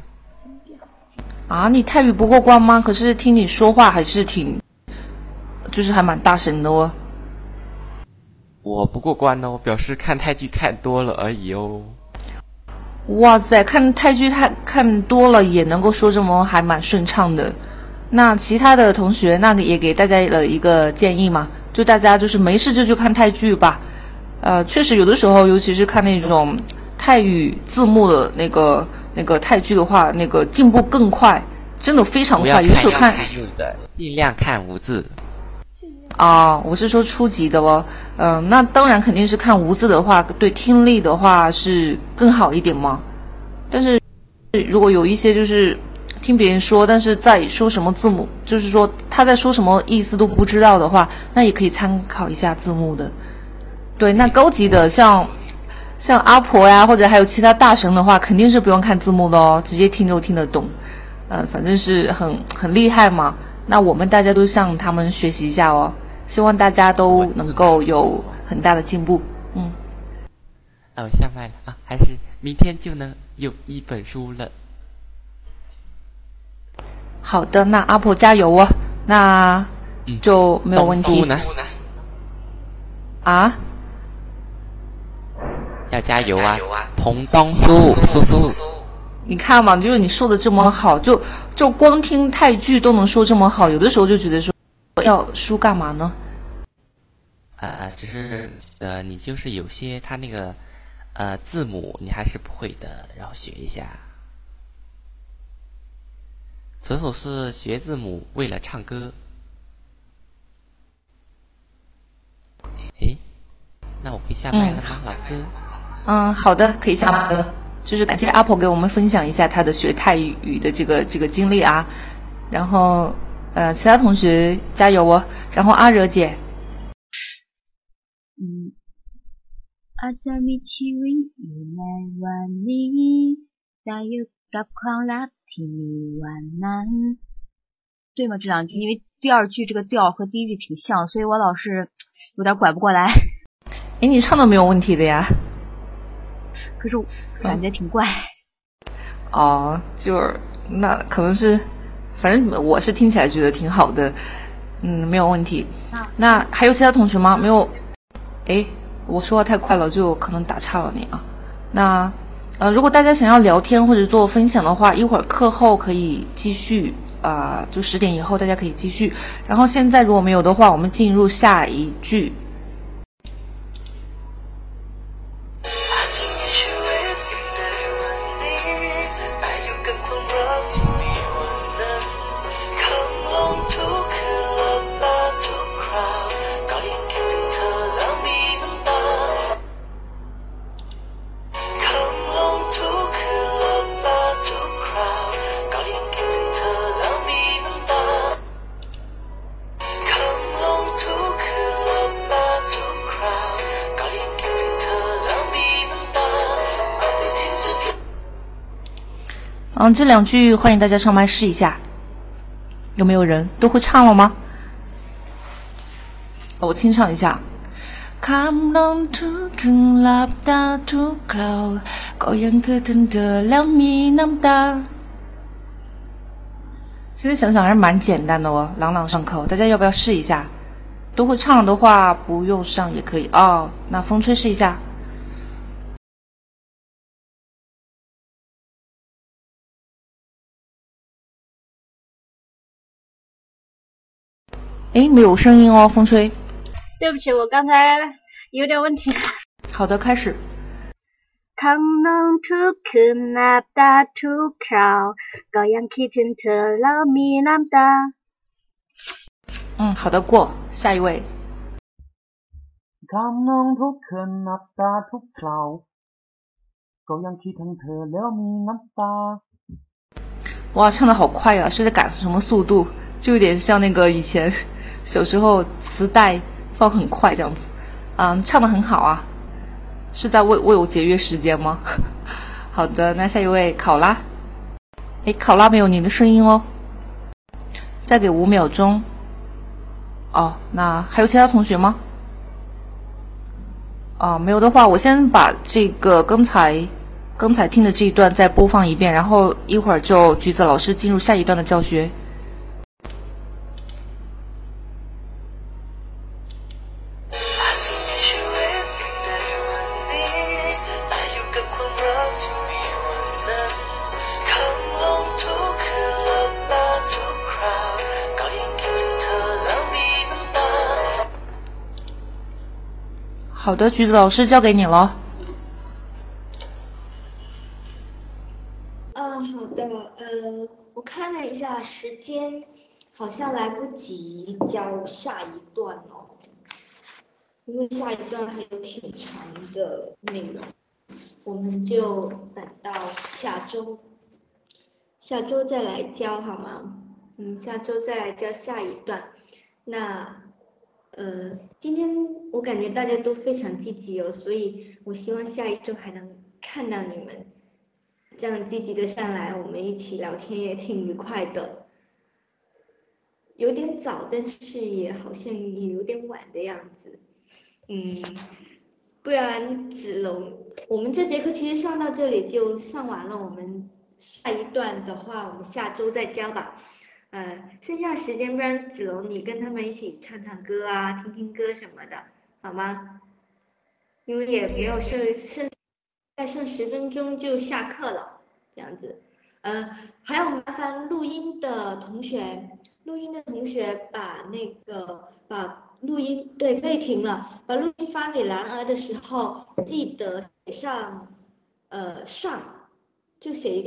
啊，你泰语不过关吗？可是听你说话还是挺，就是还蛮大声的哦。 我不过关哦，表示看泰剧看多了而已哦。哇塞，看泰剧看看多了也能够说这么还蛮顺畅的。那其他的同学，那个也给大家了一个建议嘛，就大家就是没事就去看泰剧吧。呃，确实有的时候，尤其是看那种泰语字幕的那个那个泰剧的话，那个进步更快，真的非常快。有的时候看尽量看无字。啊，我是说初级的哦。嗯、那当然肯定是看无字的话，对听力的话是更好一点嘛。但是如果有一些就是听别人说，但是在说什么字母，就是说他在说什么意思都不知道的话，那也可以参考一下字幕的。对，那高级的像像阿婆呀，或者还有其他大神的话，肯定是不用看字幕的哦，直接听就听得懂。呃，反正是很很厉害嘛。那我们大家都向他们学习一下哦，希望大家都能够有很大的进步。嗯，哦，下麦了啊，还是明天就能有一本书了。好的，那阿婆加油哦，那就没有问题东苏呢？啊。要加油啊！彭东苏苏苏，你看嘛，就是你说的这么好，就就光听泰剧都能说这么好，有的时候就觉得说要书干嘛呢？啊，只是呃，你就是有些他那个呃字母你还是不会的，然后学一下。纯属是学字母为了唱歌。诶，那我可以下麦了吗，老师？嗯，好的，可以下麦了。就是感谢阿婆给我们分享一下她的学泰语的这个这个经历啊。然后，呃，其他同学加油哦。然后阿惹姐，嗯，อาจจะมีชีวิตอยู่ในวันนี้แต่อยู่กับความรักที่มีวันนั้น。对吗？这两句，因为第二句这个调和第一句挺像，所以我老是有点拐不过来。哎，你唱的没有问题的呀。可是感觉挺怪。哦，就是那可能是。 反正我是听起来觉得挺好的，嗯，没有问题。那还有其他同学吗？没有？哎，我说话太快了，就可能打岔了你啊。那呃，如果大家想要聊天或者做分享的话，一会儿课后可以继续啊，就十点以后大家可以继续。然后现在如果没有的话，我们进入下一句。嗯，这两句欢迎大家上麦试一下，有没有人都会唱了吗？我清唱一下。现在想想还是蛮简单的哦，朗朗上口。大家要不要试一下？都会唱的话，不用上也可以哦。那风吹试一下。哎，没有声音哦，风吹。对不起，我刚才有点问题。好的，开始。嗯，好的，过。下一位。哇，唱的好快呀！是在赶什么速度？就有点像那个以前。小时候磁带放很快这样子，嗯，唱的很好啊，是在为为我节约时间吗？好的，那下一位考拉，哎，考拉没有你的声音哦，再给五秒钟。哦，那还有其他同学吗？哦，没有的话，我先把这个刚才刚才听的这一段再播放一遍，然后一会儿就橘子老师进入下一段的教学。好的，橘子老师交给你了。嗯，好的，呃，我看了一下时间，好像来不及教下一段哦，因为下一段还有挺长的内容，我们就等到下周，下周再来教好吗？嗯，下周再来教下一段，那。呃，今天我感觉大家都非常积极哦，所以我希望下一周还能看到你们这样积极的上来，我们一起聊天也挺愉快的。有点早，但是也好像也有点晚的样子。嗯，不然子龙，我们这节课其实上到这里就上完了，我们下一段的话，我们下周再教吧。呃，剩下时间，不然子龙你跟他们一起唱唱歌啊，听听歌什么的，好吗？因为也没有剩剩，再剩十分钟就下课了，这样子。呃，还要麻烦录音的同学，录音的同学把那个把录音，对，可以停了。把录音发给兰儿的时候，记得写上呃上，就写一个。